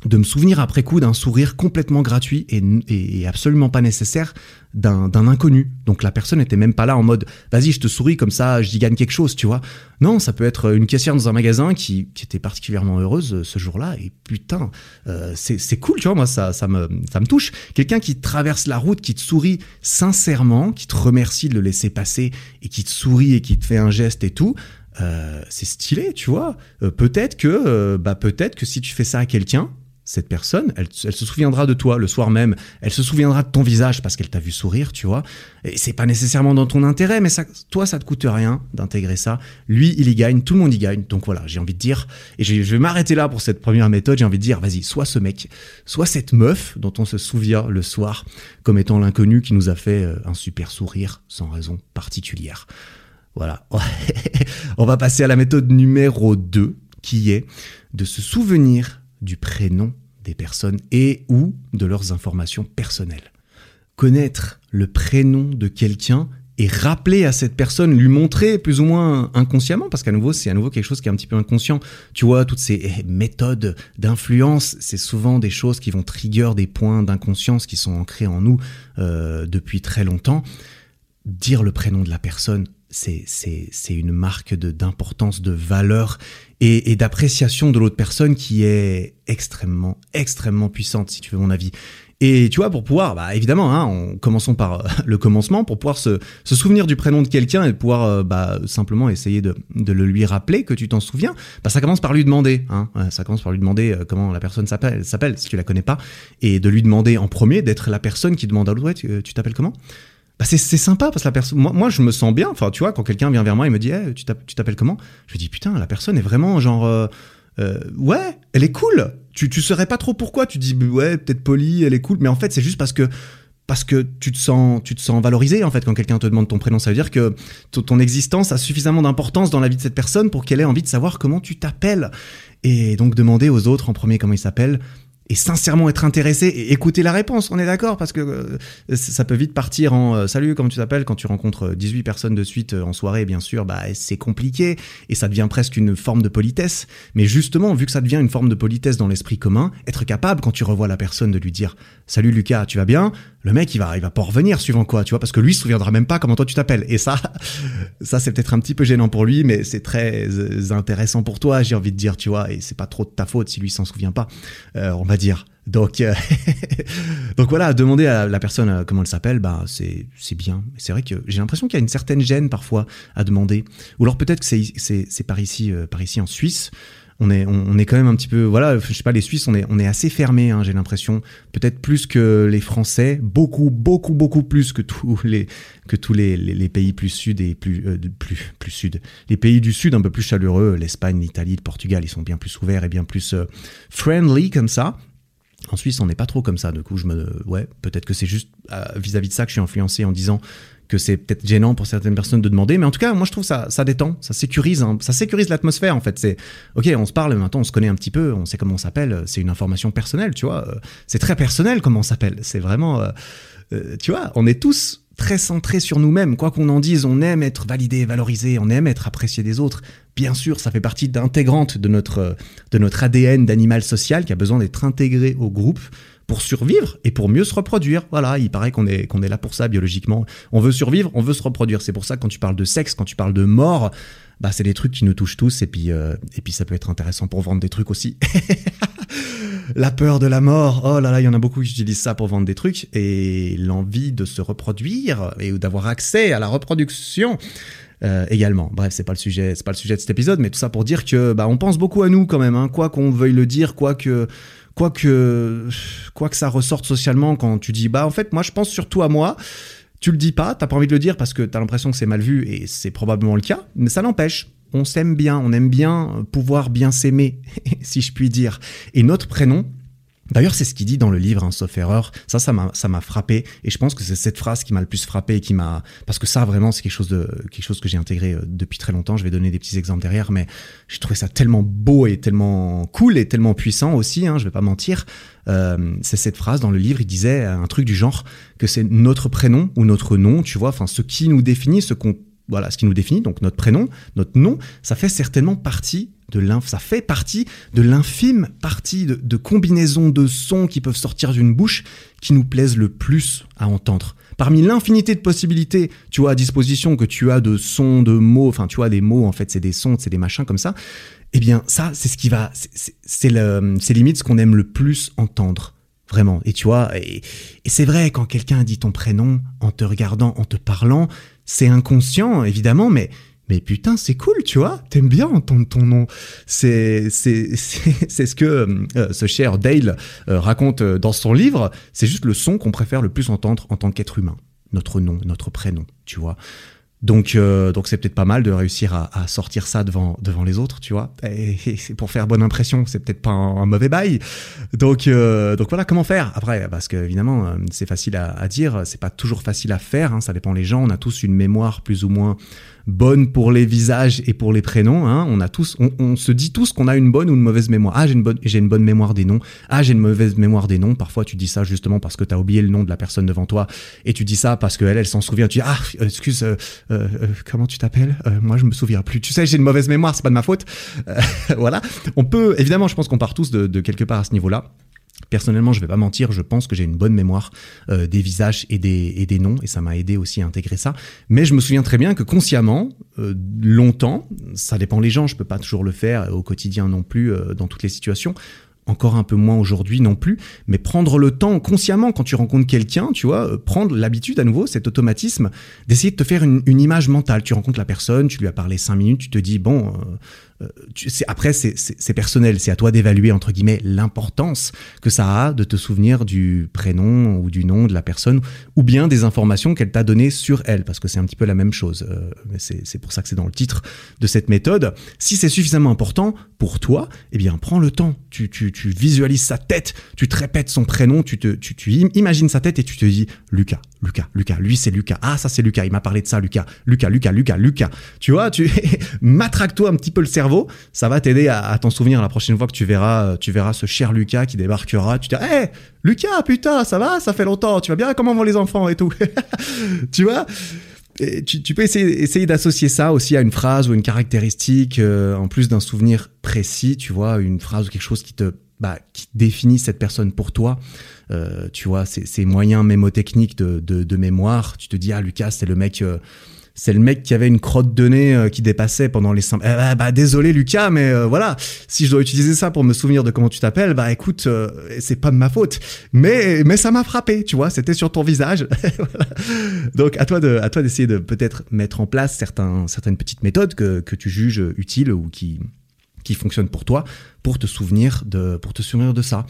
de me souvenir après coup d'un sourire complètement gratuit et, et absolument pas nécessaire d'un inconnu. Donc la personne n'était même pas là en mode vas-y je te souris comme ça je gagne quelque chose tu vois. Non ça peut être une caissière dans un magasin qui, qui était particulièrement heureuse euh, ce jour-là et putain euh, c'est cool tu vois moi ça, ça, me, ça me touche. Quelqu'un qui traverse la route qui te sourit sincèrement, qui te remercie de le laisser passer et qui te sourit et qui te fait un geste et tout. Euh, c'est stylé, tu vois. Peut-être que, bah peut-être que si tu fais ça à quelqu'un, cette personne, elle, se souviendra de toi le soir même, elle se souviendra de ton visage parce qu'elle t'a vu sourire, tu vois. Et c'est pas nécessairement dans ton intérêt, mais ça, toi, ça te coûte rien d'intégrer ça. Lui, il y gagne, tout le monde y gagne. Donc voilà, j'ai envie de dire, et je vais m'arrêter là pour cette première méthode, j'ai envie de dire, vas-y, soit ce mec, soit cette meuf dont on se souvient le soir comme étant l'inconnu qui nous a fait euh, un super sourire sans raison particulière. Voilà. on va passer à la méthode numéro 2, qui est de se souvenir du prénom des personnes et ou de leurs informations personnelles. Connaître le prénom de quelqu'un et rappeler à cette personne, lui montrer plus ou moins inconsciemment, parce qu'à nouveau, c'est à nouveau quelque chose qui est un petit peu inconscient. Tu vois, toutes ces eh, méthodes d'influence, c'est souvent des choses qui vont trigger des points d'inconscience qui sont ancrés en nous euh, depuis très longtemps. Dire le prénom de la personne, c'est une marque d'importance, de, valeur et, d'appréciation de l'autre personne qui est extrêmement, extrêmement puissante, si tu veux mon avis. Et tu vois, pour pouvoir, bah évidemment, hein, on, commençons par euh, le commencement, pour pouvoir se, souvenir du prénom de quelqu'un et pouvoir euh, bah, simplement essayer de, le lui rappeler que tu t'en souviens, bah ça commence par lui demander, hein, ça commence par lui demander euh, comment la personne s'appelle, s'appelle si tu la connais pas, et de lui demander en premier d'être la personne qui demande à l'autre, ouais, tu t'appelles comment? Bah c'est sympa parce que la personne moi, je me sens bien. Enfin tu vois quand quelqu'un vient vers moi et me dit tu t'appelles comment? Je me dis putain la personne est vraiment genre euh, euh, ouais elle est cool. Tu tu saurais pas trop pourquoi. Tu dis ouais peut-être poli elle est cool. Mais en fait c'est juste parce que parce que tu te sens tu te sens valorisé en fait quand quelqu'un te demande ton prénom. Ça veut dire que ton existence a suffisamment d'importance dans la vie de cette personne pour qu'elle ait envie de savoir comment tu t'appelles. Et donc demander aux autres en premier comment ils s'appellent et sincèrement être intéressé et écouter la réponse. On est d'accord parce que euh, ça peut vite partir en euh, salut, comment tu t'appelles? Quand tu rencontres 18 personnes de suite en soirée, bien sûr, bah c'est compliqué et ça devient presque une forme de politesse. Mais justement, vu que ça devient une forme de politesse dans l'esprit commun, être capable quand tu revois la personne de lui dire salut Lucas, tu vas bien? Le mec il va il va pas revenir suivant quoi, tu vois, parce que lui il se souviendra même pas comment toi tu t'appelles. Et ça, ça c'est peut-être un petit peu gênant pour lui, mais c'est très intéressant pour toi, j'ai envie de dire, tu vois, et c'est pas trop de ta faute si lui s'en souvient pas. Dire. Donc, euh, donc voilà, demander à la personne euh, comment elle s'appelle, bah c'est c'est bien. C'est vrai que j'ai l'impression qu'il y a une certaine gêne parfois à demander. Ou alors peut-être que c'est c'est par ici euh, par ici en Suisse. On est on, est quand même un petit peu voilà je sais pas les Suisses on est on est assez fermé hein, j'ai l'impression peut-être plus que les Français beaucoup beaucoup beaucoup plus que tous les que tous les, pays plus sud et plus plus plus sud les pays du sud un peu plus chaleureux l'Espagne l'Italie le Portugal ils sont bien plus ouverts et bien plus friendly comme ça en Suisse, on n'est pas trop comme ça. Du coup, je me, ouais, peut-être que c'est juste euh, vis-à-vis de ça que je suis influencé en disant que c'est peut-être gênant pour certaines personnes de demander, mais en tout cas, moi je trouve ça, ça détend, ça sécurise, ça sécurise l'atmosphère en fait. C'est ok, on se parle maintenant, on se connaît un petit peu, on sait comment on s'appelle, c'est une information personnelle, tu vois. Euh, c'est très personnel comment on s'appelle. C'est vraiment, euh, tu vois, on est tous très centrés sur nous-mêmes. Quoi qu'on en dise, on aime être validé, valorisé, on aime être apprécié des autres. Bien sûr, ça fait partie d'intégrante de notre, de notre ADN d'animal social qui a besoin d'être intégré au groupe pour survivre et pour mieux se reproduire. Voilà, il paraît qu'on est, est là pour ça biologiquement. On veut survivre, on veut se reproduire. C'est pour ça que quand tu parles de sexe, quand tu parles de mort, bah c'est des trucs qui nous touchent tous et puis, euh, et puis ça peut être intéressant pour vendre des trucs aussi. la peur de la mort, oh là là, il y en a beaucoup qui utilisent ça pour vendre des trucs et l'envie de se reproduire et d'avoir accès à la reproduction. Euh, également. Bref, c'est pas le sujet, c'est pas le sujet de cet épisode, mais tout ça pour dire que bah on pense beaucoup à nous quand même, hein, quoi qu'on veuille le dire, quoi que quoi que quoi que ça ressorte socialement quand tu dis bah en fait moi je pense surtout à moi. Tu le dis pas, t'as pas envie de le dire parce que t'as l'impression que c'est mal vu et c'est probablement le cas, mais ça n'empêche. On s'aime bien, on aime bien pouvoir bien s'aimer, si je puis dire. Et notre prénom, D'ailleurs, c'est ce qu'il dit dans le livre, hein, sauf erreur. Ça, ça m'a, frappé, et je pense que c'est cette phrase qui m'a le plus frappé et qui m'a, parce que ça, vraiment, c'est quelque chose quelque chose que j'ai intégré euh, depuis très longtemps. Je vais donner des petits exemples derrière, mais j'ai trouvé ça tellement beau et tellement cool et tellement puissant aussi. Hein, je vais pas mentir. Euh, c'est cette phrase dans le livre. Il disait un truc du genre que c'est notre prénom ou notre nom, tu vois, enfin, ce qui nous définit, ce qu'on voilà, ce qui nous définit, donc notre prénom, notre nom, ça fait certainement partie de ça fait partie de l'infime partie de, de combinaisons de sons qui peuvent sortir d'une bouche qui nous plaisent le plus à entendre. Parmi l'infinité de possibilités, tu vois, à disposition que tu as de sons, de mots, enfin, tu vois, des mots, en fait, c'est des sons, c'est des machins comme ça. Eh bien, ça, c'est ce qui va, c'est limite ce qu'on aime le plus entendre. Vraiment. Et tu vois, et c'est vrai, quand quelqu'un dit ton prénom, en te regardant, en te parlant, c'est inconscient, évidemment, mais mais putain, c'est cool, tu vois. T'aimes bien entendre ton nom. C'est c'est c'est ce que euh, ce cher Dale euh, raconte euh, dans son livre. C'est juste le son qu'on préfère le plus entendre en tant qu'être humain. Notre nom, notre prénom, tu vois. Donc, euh, donc c'est peut-être pas mal de réussir à, à, sortir ça devant devant les autres, tu vois. Et, c'est pour faire bonne impression, c'est peut-être pas un, mauvais bail. Donc, euh, donc voilà, comment faire? Après Parce que évidemment, euh, c'est facile à, à dire, c'est pas toujours facile à faire. Hein, ça dépend les gens. On a tous une mémoire plus ou moins bonne pour les visages et pour les prénoms. Hein. On a tous, on, se dit tous qu'on a une bonne ou une mauvaise mémoire. Ah, j'ai une bonne, j'ai une bonne mémoire des noms. Ah, j'ai une mauvaise mémoire des noms. Parfois, tu dis ça justement parce que tu as oublié le nom de la personne devant toi et tu dis ça parce qu'elle, elle, s'en souvient. Tu dis ah, euh, excuse, euh, euh, comment tu t'appelles? Moi, je me souviens plus. Tu sais, j'ai une mauvaise mémoire, c'est pas de ma faute. voilà. On peut, évidemment, je pense qu'on part tous de quelque part à ce niveau-là. Personnellement, je vais pas mentir, je pense que j'ai une bonne mémoire euh, des visages et des, et des noms, et ça m'a aidé aussi à intégrer ça. Mais je me souviens très bien que consciemment, euh, longtemps, ça dépend les gens, je peux pas toujours le faire au quotidien non plus, euh, dans toutes les situations, encore un peu moins aujourd'hui non plus, mais prendre le temps consciemment quand tu rencontres quelqu'un, tu vois, prendre l'habitude à nouveau, cet automatisme, d'essayer de te faire une, image mentale. Tu rencontres la personne, tu lui as parlé cinq minutes, tu te dis, bon, euh, après, c'est personnel, c'est à toi d'évaluer, entre guillemets, l'importance que ça a de te souvenir du prénom ou du nom de la personne, ou bien des informations qu'elle t'a données sur elle, parce que c'est un petit peu la même chose. Euh, c'est pour ça que c'est dans le titre de cette méthode. Si c'est suffisamment important pour toi, eh bien, prends le temps. Tu, tu, visualises sa tête, tu te répètes son prénom, tu, te, tu imagines sa tête et tu te dis, Lucas, Lucas, Lucas, lui c'est Lucas. Ah ça c'est Lucas, il m'a parlé de ça, Lucas, Lucas, Lucas, Lucas, Lucas. Tu vois, tu matraque-toi un petit peu le cerveau, ça va t'aider à, t'en souvenir la prochaine fois que tu verras, tu verras ce cher Lucas qui débarquera. Tu dis, hé, Lucas, putain, ça va, ça fait longtemps, tu vas bien, comment vont les enfants et tout. tu vois? Tu, peux essayer, essayer d'associer ça aussi à une phrase ou une caractéristique, euh, en plus d'un souvenir précis, tu vois, une phrase ou quelque chose qui te bah, qui définit cette personne pour toi. Euh, tu vois, ces moyens mémotechniques de, de, de, mémoire. Tu te dis, ah, Lucas, c'est le mec. Euh, c'est le mec qui avait une crotte de nez euh, qui dépassait pendant les cinq. Eh bah, désolé Lucas, mais euh, voilà, si je dois utiliser ça pour me souvenir de comment tu t'appelles, bah écoute, euh, c'est pas de ma faute. Mais mais ça m'a frappé, tu vois, c'était sur ton visage. Donc à toi de à toi d'essayer de peut-être mettre en place certains certaines petites méthodes que que tu juges utiles ou qui qui fonctionnent pour toi pour te souvenir de pour te souvenir de ça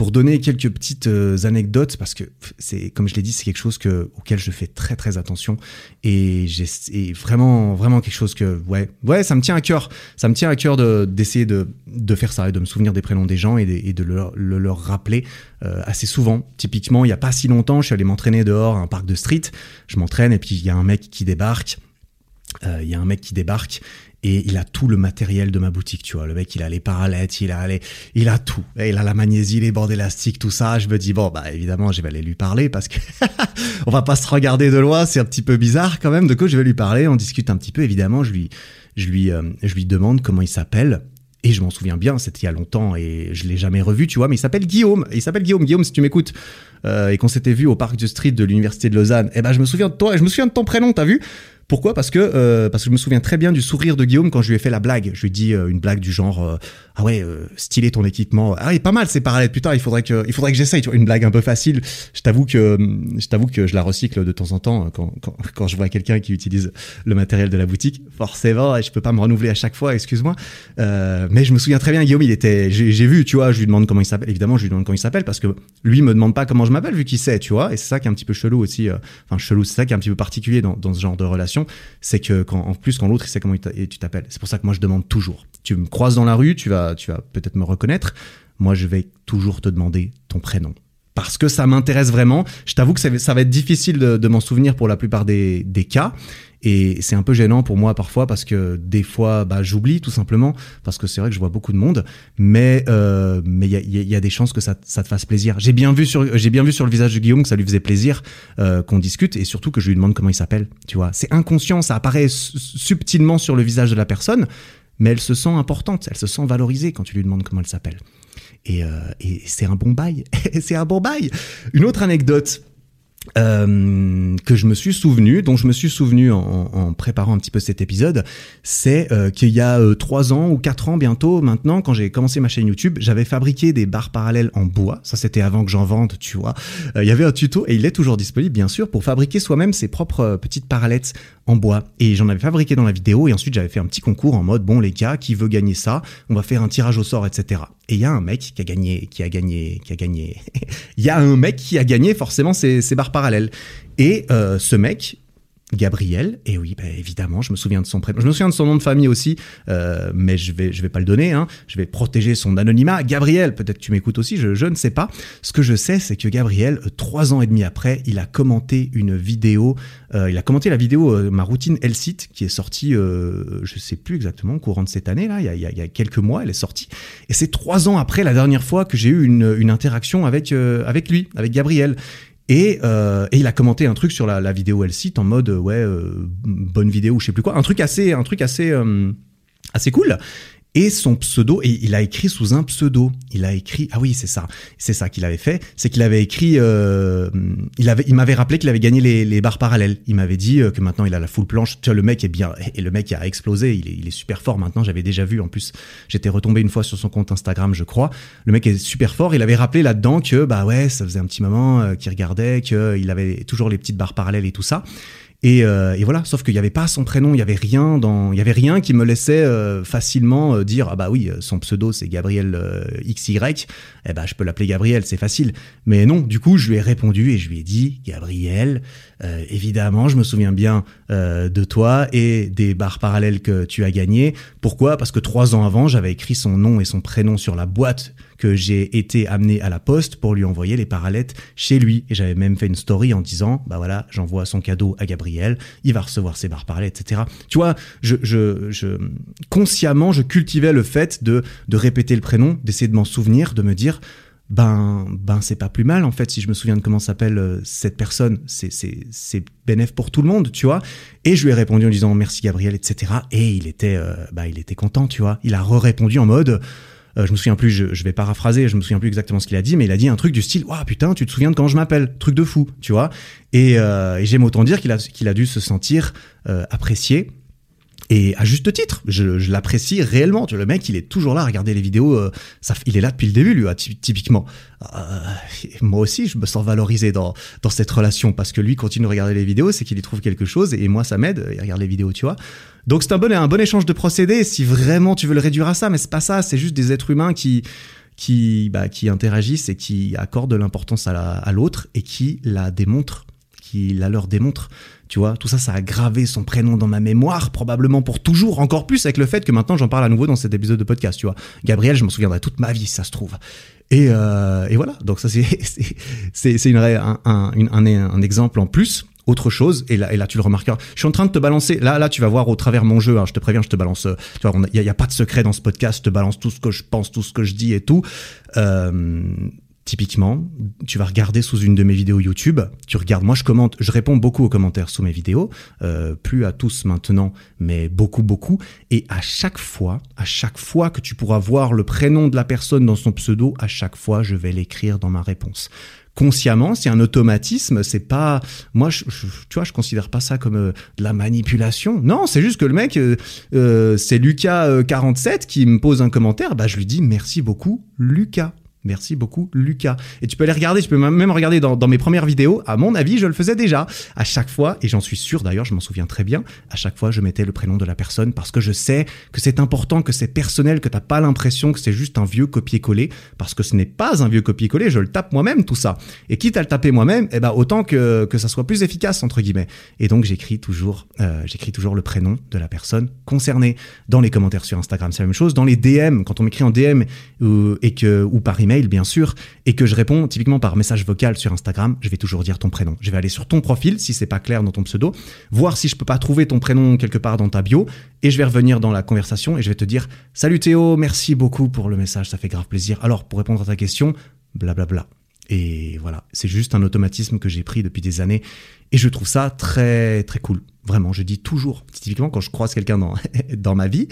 pour donner quelques petites euh, anecdotes, parce que c'est, comme je l'ai dit, c'est quelque chose que, auquel je fais très très attention et j'ai vraiment vraiment quelque chose que ouais ouais ça me tient à cœur, ça me tient à cœur de, d'essayer de, de faire ça et de me souvenir des prénoms des gens et de, et de leur, le, leur rappeler euh, assez souvent. Typiquement, il y a pas si longtemps, je suis allé m'entraîner dehors à un parc de street, je m'entraîne et puis il y a un mec qui débarque. Euh, il y a un mec qui débarque et il a tout le matériel de ma boutique, tu vois. Le mec, il a les parallettes, il a les, il a tout. il a la magnésie, les bandes élastiques, tout ça. Je me dis bon, bah évidemment, je vais aller lui parler parce que on va pas se regarder de loin, c'est un petit peu bizarre quand même. De quoi je vais lui parler, on discute un petit peu. Évidemment, je lui, je lui, euh, je lui demande comment il s'appelle. Et je m'en souviens bien, c'était il y a longtemps et je l'ai jamais revu, tu vois. Mais il s'appelle Guillaume. Il s'appelle Guillaume. Guillaume, si tu m'écoutes euh, et qu'on s'était vu au parc du Street de l'université de Lausanne, eh ben je me souviens de toi. Je me souviens de ton prénom, t'as vu? Pourquoi? Parce que euh, parce que je me souviens très bien du sourire de Guillaume quand je lui ai fait la blague. Je lui ai dit euh, une blague du genre euh, ah ouais stylé ton équipement. Ah oui pas mal c'est parallèle. Putain il faudrait que il faudrait que j'essaye. Une blague un peu facile. Je t'avoue que je la recycle de temps en temps quand quand, je vois quelqu'un qui utilise le matériel de la boutique. Forcément et je peux pas me renouveler à chaque fois. Excuse-moi. mais je me souviens très bien Guillaume il était j'ai vu tu vois je lui demande comment il s'appelle. Évidemment je lui demande comment il s'appelle parce que lui me demande pas comment je m'appelle vu qu'il sait tu vois et c'est ça qui est un petit peu chelou aussi. Enfin chelou c'est ça qui est un petit peu particulier dans dans ce genre de relation c'est que en plus quand l'autre il sait comment tu t'appelles. C'est pour ça que moi je demande toujours. Tu me croises dans la rue, tu vas, tu vas peut-être me reconnaître. Moi je vais toujours te demander ton prénom parce que ça m'intéresse vraiment. Je t'avoue que ça, va être difficile de, m'en souvenir pour la plupart des, des cas. Et c'est un peu gênant pour moi parfois parce que des fois, bah, j'oublie tout simplement parce que c'est vrai que je vois beaucoup de monde, mais euh, mais il y a, y a, des chances que ça, ça te fasse plaisir. J'ai bien vu sur j'ai bien vu sur le visage de Guillaume que ça lui faisait plaisir euh, qu'on discute et surtout que je lui demande comment il s'appelle. Tu vois, c'est inconscient, ça apparaît subtilement sur le visage de la personne, mais elle se sent importante, elle se sent valorisée quand tu lui demandes comment elle s'appelle. Et, euh, et c'est un bon bail, c'est un bon bail. Une autre anecdote euh, que je me suis souvenu, dont je me suis souvenu en, préparant un petit peu cet épisode, c'est euh, qu'il y a euh, trois ans ou quatre ans bientôt maintenant, quand j'ai commencé ma chaîne YouTube, j'avais fabriqué des barres parallèles en bois. Ça, c'était avant que j'en vende, tu vois. Il y avait un tuto et il est toujours disponible, bien sûr, pour fabriquer soi-même ses propres petites parallettes en bois. Et j'en avais fabriqué dans la vidéo et ensuite j'avais fait un petit concours en mode bon les gars, qui veut gagner ça On va faire un tirage au sort, etc. Et il y a un mec qui a gagné, qui a gagné, qui a gagné. Il y a un mec qui a gagné forcément ces, ces barres parallèles. Et euh, ce mec, Gabriel, et oui, bah, évidemment, je me souviens de son prénom. Je me souviens de son nom de famille aussi, euh, mais je vais, je vais pas le donner. Hein. Je vais protéger son anonymat. Gabriel, peut-être tu m'écoutes aussi, je, je, ne sais pas. Ce que je sais, c'est que Gabriel, euh, trois ans et demi après, il a commenté une vidéo. Il a commenté la vidéo euh, ma routine Elsite qui est sortie, je sais plus exactement, au courant de cette année là. Il y a, il y a, quelques mois, elle est sortie. Et c'est trois ans après la dernière fois que j'ai eu une, une interaction avec avec lui, avec Gabriel. Et, euh, et, il a commenté un truc sur la, vidéo elle cite en mode ouais euh, bonne vidéo je sais plus quoi. Un truc euh, assez cool et son pseudo, et il a écrit sous un pseudo. Il a écrit, ah oui, c'est ça, c'est ça qu'il avait fait, c'est qu'il avait écrit, euh, il avait, il m'avait rappelé qu'il avait gagné les, les, barres parallèles. Il m'avait dit euh, que maintenant il a la full planche. Tu vois, le mec est bien, et le mec a explosé. Il est, il est super fort maintenant. J'avais déjà vu. En plus, j'étais retombé une fois sur son compte Instagram, je crois. Le mec est super fort. Il avait rappelé là-dedans que, bah ouais, ça faisait un petit moment euh, qu'il regardait, qu'il avait toujours les petites barres parallèles et tout ça. Et, euh, et, voilà, sauf qu'il n'y avait pas son prénom, il y avait rien dans, il y avait rien qui me laissait euh, facilement euh, dire ah bah oui, son pseudo c'est Gabriel XY, eh ben je peux l'appeler Gabriel, c'est facile. Mais non, du coup je lui ai répondu et je lui ai dit Gabriel, évidemment je me souviens bien de toi et des barres parallèles que tu as gagnées. Pourquoi? Parce que trois ans avant j'avais écrit son nom et son prénom sur la boîte que j'ai été amené à la poste pour lui envoyer les parallettes chez lui. Et j'avais même fait une story en disant, bah voilà, j'envoie son cadeau à Gabriel, il va recevoir ses barres parallettes, etc. Tu vois, je, je, je, consciemment, je cultivais le fait de, de répéter le prénom, d'essayer de m'en souvenir, de me dire, ben ben c'est pas plus mal en fait si je me souviens de comment s'appelle euh, cette personne c'est c'est bénéf pour tout le monde tu vois et je lui ai répondu en disant merci Gabriel etc et il était euh, bah il était content tu vois il a re-répondu en mode euh, je me souviens plus, je, vais paraphraser, je me souviens plus exactement ce qu'il a dit, mais il a dit un truc du style, waouh putain, tu te souviens de quand je m'appelle, truc de fou, tu vois. Et, et j'aime autant dire qu'il a dû se sentir apprécié et à juste titre, je, l'apprécie réellement. Tu vois, le mec, il est toujours là à regarder les vidéos. Euh, il est là depuis le début, lui, typiquement. Euh, moi aussi, je me sens valorisé dans, dans cette relation parce que lui continue de regarder les vidéos, c'est qu'il y trouve quelque chose et moi, ça m'aide. Il regarde les vidéos, tu vois. Donc c'est un bon, un bon échange de procédés si vraiment tu veux le réduire à ça, mais c'est pas ça. C'est juste des êtres humains qui qui, bah, qui interagissent et qui accordent de l'importance à l'autre et qui la démontrent, qui la leur démontrent. Tu vois, tout ça, ça a gravé son prénom dans ma mémoire, probablement pour toujours, encore plus avec le fait que maintenant j'en parle à nouveau dans cet épisode de podcast, tu vois. Gabriel, je m'en souviendrai toute ma vie, ça se trouve. Et, euh, et voilà, donc ça c'est c'est un, un, un, un exemple en plus autre chose et là là tu le remarqueras. Je suis en train de te balancer là là tu vas voir au travers mon jeu hein, je te préviens je te balance euh, tu vois il y, a pas de secret dans ce podcast je te balance tout ce que je pense tout ce que je dis et tout. Euh, Typiquement, tu vas regarder sous une de mes vidéos YouTube, tu regardes, moi je commente, je réponds beaucoup aux commentaires sous mes vidéos, euh, plus à tous maintenant, mais beaucoup, beaucoup. Et à chaque fois, à chaque fois que tu pourras voir le prénom de la personne dans son pseudo, à chaque fois, je vais l'écrire dans ma réponse consciemment, c'est un automatisme, c'est pas moi je, tu vois, je considère pas ça comme euh, de la manipulation. Non, c'est juste que le mec euh, euh c'est Lucas 47 qui me pose un commentaire, bah je lui dis merci beaucoup Lucas. Merci beaucoup, Lucas. Et tu peux les regarder, tu peux même regarder dans, mes premières vidéos. À mon avis, je le faisais déjà. À chaque fois, et j'en suis sûr d'ailleurs, je m'en souviens très bien, à chaque fois, je mettais le prénom de la personne parce que je sais que c'est important, que c'est personnel, que t'as pas l'impression que c'est juste un vieux copier-coller, parce que ce n'est pas un vieux copier-coller, je le tape moi-même, tout ça. Et quitte à le taper moi-même, eh ben, autant que, que ça soit plus efficace, entre guillemets. Et donc, j'écris toujours, euh, j'écris toujours le prénom de la personne concernée. Dans les commentaires sur Instagram, c'est la même chose. Dans les DM, quand on m'écrit en DM, euh, et que, ou par email, mail bien sûr et que je réponds typiquement par message vocal sur Instagram, je vais toujours dire ton prénom. Je vais aller sur ton profil si c'est pas clair dans ton pseudo, voir si je peux pas trouver ton prénom quelque part dans ta bio et je vais revenir dans la conversation et je vais te dire "Salut Théo, merci beaucoup pour le message, ça fait grave plaisir." Alors pour répondre à ta question, blablabla. Et voilà, c'est juste un automatisme que j'ai pris depuis des années et je trouve ça très très cool. Vraiment, je dis toujours, typiquement quand je croise quelqu'un dans, dans ma vie,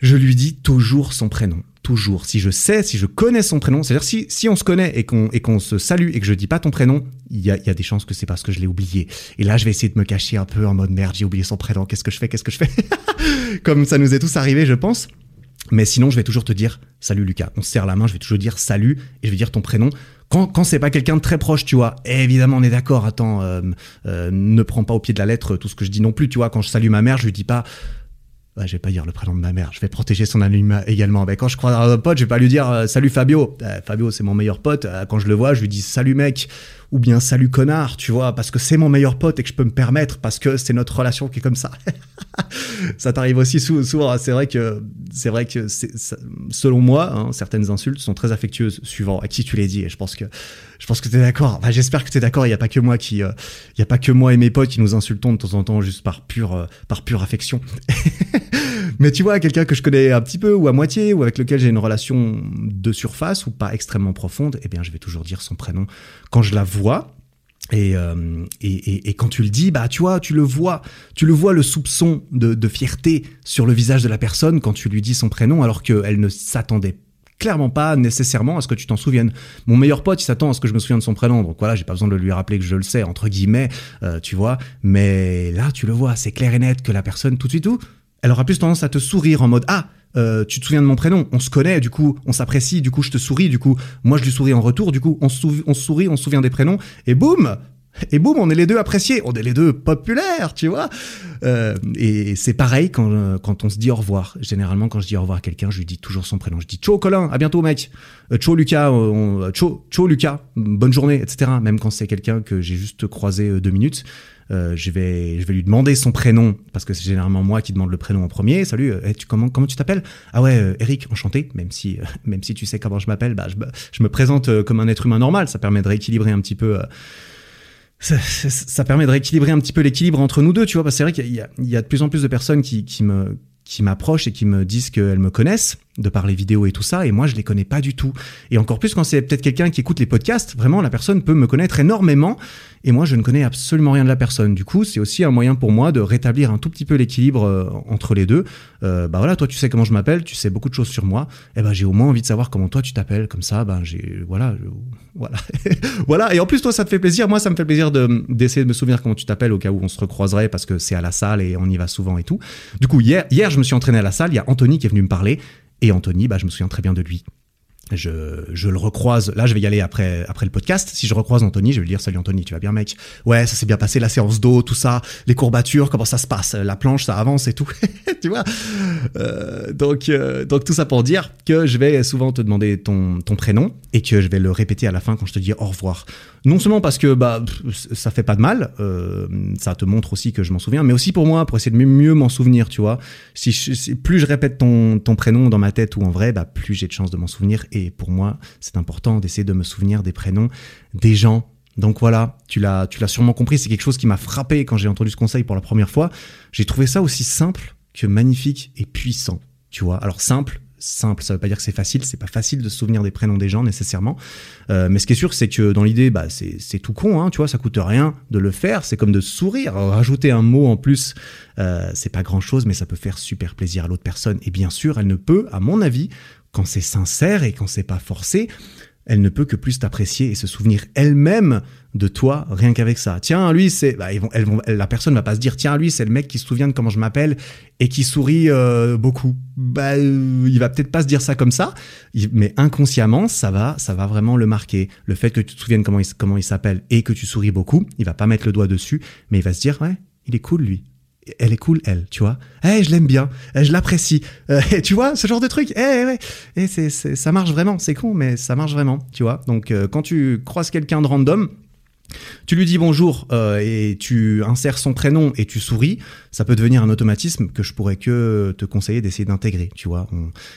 je lui dis toujours son prénom. Toujours. Si je sais, si je connais son prénom, c'est-à-dire si, si on se connaît et qu'on qu'on se salue et que je dis pas ton prénom, il y a, y a des chances que c'est parce que je l'ai oublié. Et là, je vais essayer de me cacher un peu en mode merde, j'ai oublié son prénom, qu'est-ce que je fais, qu'est-ce que je fais? Comme ça nous est tous arrivé, je pense. Mais sinon, je vais toujours te dire salut Lucas. On se serre la main, je vais toujours dire salut et je vais dire ton prénom. Quand, quand c'est pas quelqu'un de très proche, tu vois, évidemment on est d'accord. Attends, euh, euh, ne prends pas au pied de la lettre tout ce que je dis non plus, tu vois. Quand je salue ma mère, je lui dis pas je vais pas dire le prénom de ma mère, je vais protéger son anonymat également. Mais quand je crois à un pote, je vais pas lui dire euh, salut Fabio. Euh, Fabio, c'est mon meilleur pote. Euh, quand je le vois, je lui dis salut mec ou bien salut connard, tu vois, parce que c'est mon meilleur pote et que je peux me permettre parce que c'est notre relation qui est comme ça. ça t'arrive aussi souvent. C'est vrai que c'est vrai que selon moi, hein, certaines insultes sont très affectueuses suivant à qui tu les dis. Et je pense que je pense que t'es d'accord. J'espère que t'es d'accord. Il y a pas que moi qui, il y a pas que moi et mes potes qui nous insultons de temps en temps juste par pure par pure affection. Mais tu vois, quelqu'un que je connais un petit peu ou à moitié ou avec lequel j'ai une relation de surface ou pas extrêmement profonde, eh bien, je vais toujours dire son prénom quand je la vois. Et, euh, et, et, quand tu le dis, bah tu vois, tu le vois, tu le vois le soupçon de, de fierté sur le visage de la personne quand tu lui dis son prénom, alors qu'elle ne s'attendait clairement pas nécessairement à ce que tu t'en souviennes. Mon meilleur pote, il s'attend à ce que je me souvienne de son prénom, donc voilà, j'ai pas besoin de lui rappeler que je le sais entre guillemets, euh, tu vois. Mais là, tu le vois, c'est clair et net que la personne tout de suite tout elle aura plus tendance à te sourire en mode ah euh, tu te souviens de mon prénom, on se connaît, du coup, on s'apprécie, du coup, je te souris, du coup, moi je lui souris en retour, du coup, on on sourit, on se souvient des prénoms, et boum, Et boum, on est les deux appréciés, on est les deux populaires, tu vois. Euh, et c'est pareil quand, quand on se dit au revoir. Généralement, quand je dis au revoir à quelqu'un, je lui dis toujours son prénom. Je dis Ciao Colin, à bientôt mec. Euh, ciao Lucas, euh, ciao Lucas, bonne journée, etc. Même quand c'est quelqu'un que j'ai juste croisé deux minutes. Euh, je vais je vais lui demander son prénom parce que c'est généralement moi qui demande le prénom en premier. Salut, euh, tu comment comment tu t'appelles? Ah ouais, euh, Eric, enchanté. Même si même si tu sais comment je m'appelle, bah je, je, me présente comme un être humain normal. Ça permet de rééquilibrer un petit peu. Ça, ça, permet de rééquilibrer un petit peu l'équilibre entre nous deux, tu vois. Parce que c'est vrai qu'il y, y a de plus en plus de personnes qui, qui me qui m'approchent et qui me disent qu'elles me connaissent de par les vidéos et tout ça, et moi je les connais pas du tout. Et encore plus quand c'est peut-être quelqu'un qui écoute les podcasts, vraiment la personne peut me connaître énormément, et moi je ne connais absolument rien de la personne. Du coup, c'est aussi un moyen pour moi de rétablir un tout petit peu l'équilibre euh, entre les deux. Euh, bah voilà, toi tu sais comment je m'appelle, tu sais beaucoup de choses sur moi, et ben j'ai au moins envie de savoir comment toi tu t'appelles, comme ça, ben j'ai voilà, voilà, voilà. Et en plus toi ça te fait plaisir, moi ça me fait plaisir de d'essayer de me souvenir comment tu t'appelles au cas où on se recroiserait parce que c'est à la salle et on y va souvent et tout. Du coup hier hier je me suis entraîné à la salle, il y a Anthony qui est venu me parler et Anthony, bah, je me souviens très bien de lui. Je, je, le recroise. Là, je vais y aller après, après le podcast. Si je recroise Anthony, je vais lui dire Salut Anthony, tu vas bien, mec? Ouais, ça s'est bien passé, la séance d'eau, tout ça, les courbatures, comment ça se passe La planche, ça avance et tout. tu vois? Euh, donc, euh, donc, tout ça pour dire que je vais souvent te demander ton, ton prénom et que je vais le répéter à la fin quand je te dis au revoir. Non seulement parce que bah ça fait pas de mal, euh, ça te montre aussi que je m'en souviens, mais aussi pour moi pour essayer de mieux m'en souvenir, tu vois. Si, je, plus je répète ton, ton prénom dans ma tête ou en vrai, bah plus j'ai de chances de m'en souvenir. Et pour moi, c'est important d'essayer de me souvenir des prénoms des gens. Donc voilà, tu l'as tu l'as sûrement compris, c'est quelque chose qui m'a frappé quand j'ai entendu ce conseil pour la première fois. J'ai trouvé ça aussi simple que magnifique et puissant, tu vois. Alors simple, simple. Ça veut pas dire que c'est facile. C'est pas facile de se souvenir des prénoms des gens nécessairement. Euh, mais ce qui est sûr, c'est que dans l'idée, bah, c'est tout con. Hein, tu vois, ça coûte rien de le faire. C'est comme de sourire. Rajouter un mot en plus, euh, c'est pas grand chose, mais ça peut faire super plaisir à l'autre personne. Et bien sûr, elle ne peut, à mon avis, quand c'est sincère et quand c'est pas forcé, elle ne peut que plus t'apprécier et se souvenir elle-même de toi rien qu'avec ça. Tiens, lui, c'est, bah, la personne va pas se dire, tiens, lui, c'est le mec qui se souvient de comment je m'appelle et qui sourit euh, beaucoup. Bah, euh, il va peut-être pas se dire ça comme ça, mais inconsciemment, ça va, ça va vraiment le marquer. Le fait que tu te souviennes comment il, comment il s'appelle et que tu souris beaucoup, il va pas mettre le doigt dessus, mais il va se dire, ouais, il est cool lui elle est cool, elle, tu vois. Eh, je l'aime bien, eh, je l'apprécie. Euh, tu vois, ce genre de truc. Eh, ouais. Et c'est, ça marche vraiment. C'est con, mais ça marche vraiment, tu vois. Donc, euh, quand tu croises quelqu'un de random, tu lui dis bonjour euh, et tu insères son prénom et tu souris, ça peut devenir un automatisme que je pourrais que te conseiller d'essayer d'intégrer. Tu vois,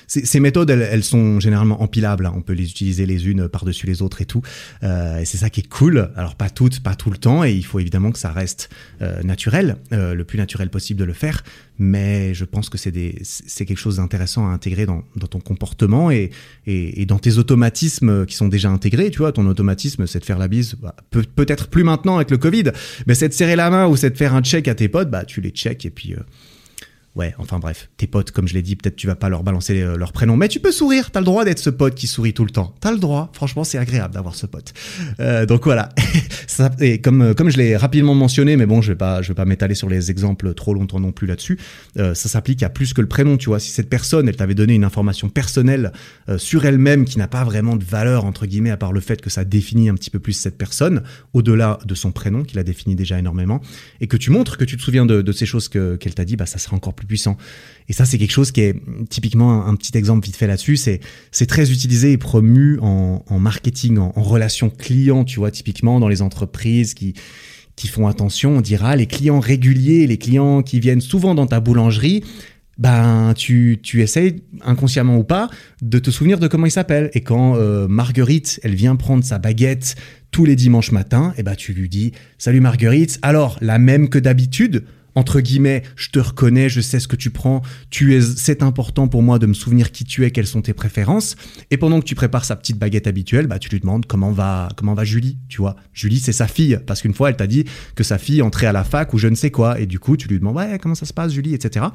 ces méthodes, elles, sont généralement empilables. Hein. On peut les utiliser les unes par-dessus les autres et tout. Euh, et c'est ça qui est cool. Alors pas toutes, pas tout le temps, et il faut évidemment que ça reste euh, naturel, le plus naturel possible de le faire. Mais je pense que c'est quelque chose d'intéressant à intégrer dans, ton comportement et, dans tes automatismes qui sont déjà intégrés. Tu vois, ton automatisme, c'est de faire la bise. Bah, peut-être plus maintenant avec le Covid, mais c'est de serrer la main ou c'est de faire un check à tes potes. Bah, tu les check et puis euh, Ouais, enfin bref, tes potes, comme je l'ai dit, peut-être tu vas pas leur balancer euh, leur prénom, mais tu peux sourire. T'as le droit d'être ce pote qui sourit tout le temps. T'as le droit. Franchement, c'est agréable d'avoir ce pote. Euh, donc voilà. Et comme euh, comme je l'ai rapidement mentionné, mais bon, je vais pas je vais pas m'étaler sur les exemples trop longtemps non plus là-dessus. Ça s'applique à plus que le prénom. Tu vois, si cette personne, elle t'avait donné une information personnelle sur elle-même qui n'a pas vraiment de valeur entre guillemets à part le fait que ça définit un petit peu plus cette personne, au-delà de son prénom qui la définit déjà énormément, et que tu montres que tu te souviens de, ces choses que qu'elle t'a dit, bah ça sera encore plus puissant. Et ça, c'est quelque chose qui est typiquement un, petit exemple vite fait là-dessus. C'est très utilisé et promu en, marketing, en, relation client, tu vois, typiquement dans les entreprises qui qui font attention, on dira, les clients réguliers, les clients qui viennent souvent dans ta boulangerie, ben tu, tu essayes, inconsciemment ou pas, de te souvenir de comment il s'appelle. Et quand euh, Marguerite, elle vient prendre sa baguette tous les dimanches matins, et eh ben tu lui dis « Salut Marguerite, alors la même que d'habitude ?» Entre guillemets, je te reconnais, je sais ce que tu prends, tu es, c'est important pour moi de me souvenir qui tu es, quelles sont tes préférences. Et pendant que tu prépares sa petite baguette habituelle, bah, tu lui demandes comment va, comment va Julie, tu vois. Julie, c'est sa fille, parce qu'une fois, elle t'a dit que sa fille entrait à la fac ou je ne sais quoi. Et du coup, tu lui demandes, ouais, comment ça se passe, Julie, etc.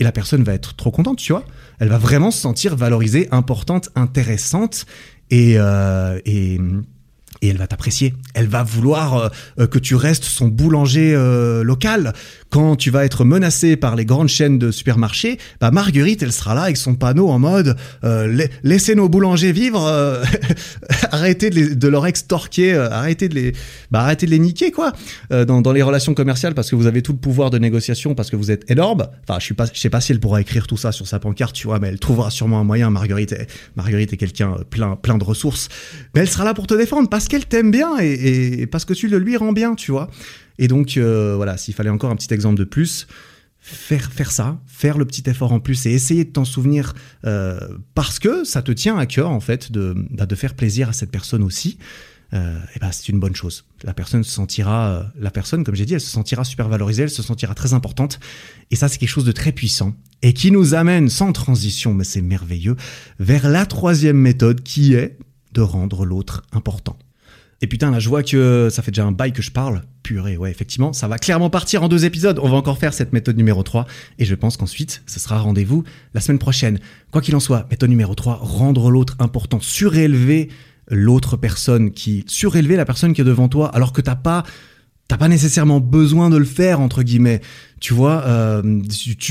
Et la personne va être trop contente, tu vois. Elle va vraiment se sentir valorisée, importante, intéressante et, euh, et, et elle va t'apprécier. Elle va vouloir euh, euh, que tu restes son boulanger euh, local. Quand tu vas être menacé par les grandes chaînes de supermarchés, bah Marguerite, elle sera là avec son panneau en mode laissez nos boulangers vivre, arrêtez de, les, de, leur extorquer, arrêtez de les, bah, arrêtez de les niquer quoi. Dans, dans, les relations commerciales parce que vous avez tout le pouvoir de négociation parce que vous êtes énorme. Enfin, je suis pas, je sais pas si elle pourra écrire tout ça sur sa pancarte, tu vois, mais elle trouvera sûrement un moyen. Marguerite, Marguerite est quelqu'un plein, plein de ressources, mais elle sera là pour te défendre parce qu'elle t'aime bien et, parce que tu le lui rends bien, tu vois. Et donc, euh, voilà, s'il fallait encore un petit exemple de plus, faire, faire ça, faire le petit effort en plus et essayer de t'en souvenir euh, parce que ça te tient à cœur, en fait, de, bah, de faire plaisir à cette personne aussi. Euh, et bah, c'est une bonne chose. La personne se sentira, la personne, comme j'ai dit, elle se sentira super valorisée, elle se sentira très importante. Et ça, c'est quelque chose de très puissant et qui nous amène sans transition, mais c'est merveilleux, vers la troisième méthode qui est de rendre l'autre important. Et putain, là, je vois que ça fait déjà un bail que je parle. Purée, ouais, effectivement, ça va clairement partir en deux épisodes. On va encore faire cette méthode numéro 3. Et je pense qu'ensuite, ce sera rendez-vous la semaine prochaine. Quoi qu'il en soit, méthode numéro 3, rendre l'autre important, surélever l'autre personne qui, surélever la personne qui est devant toi alors que t'as pas t'as pas nécessairement besoin de le faire entre guillemets. Tu vois euh,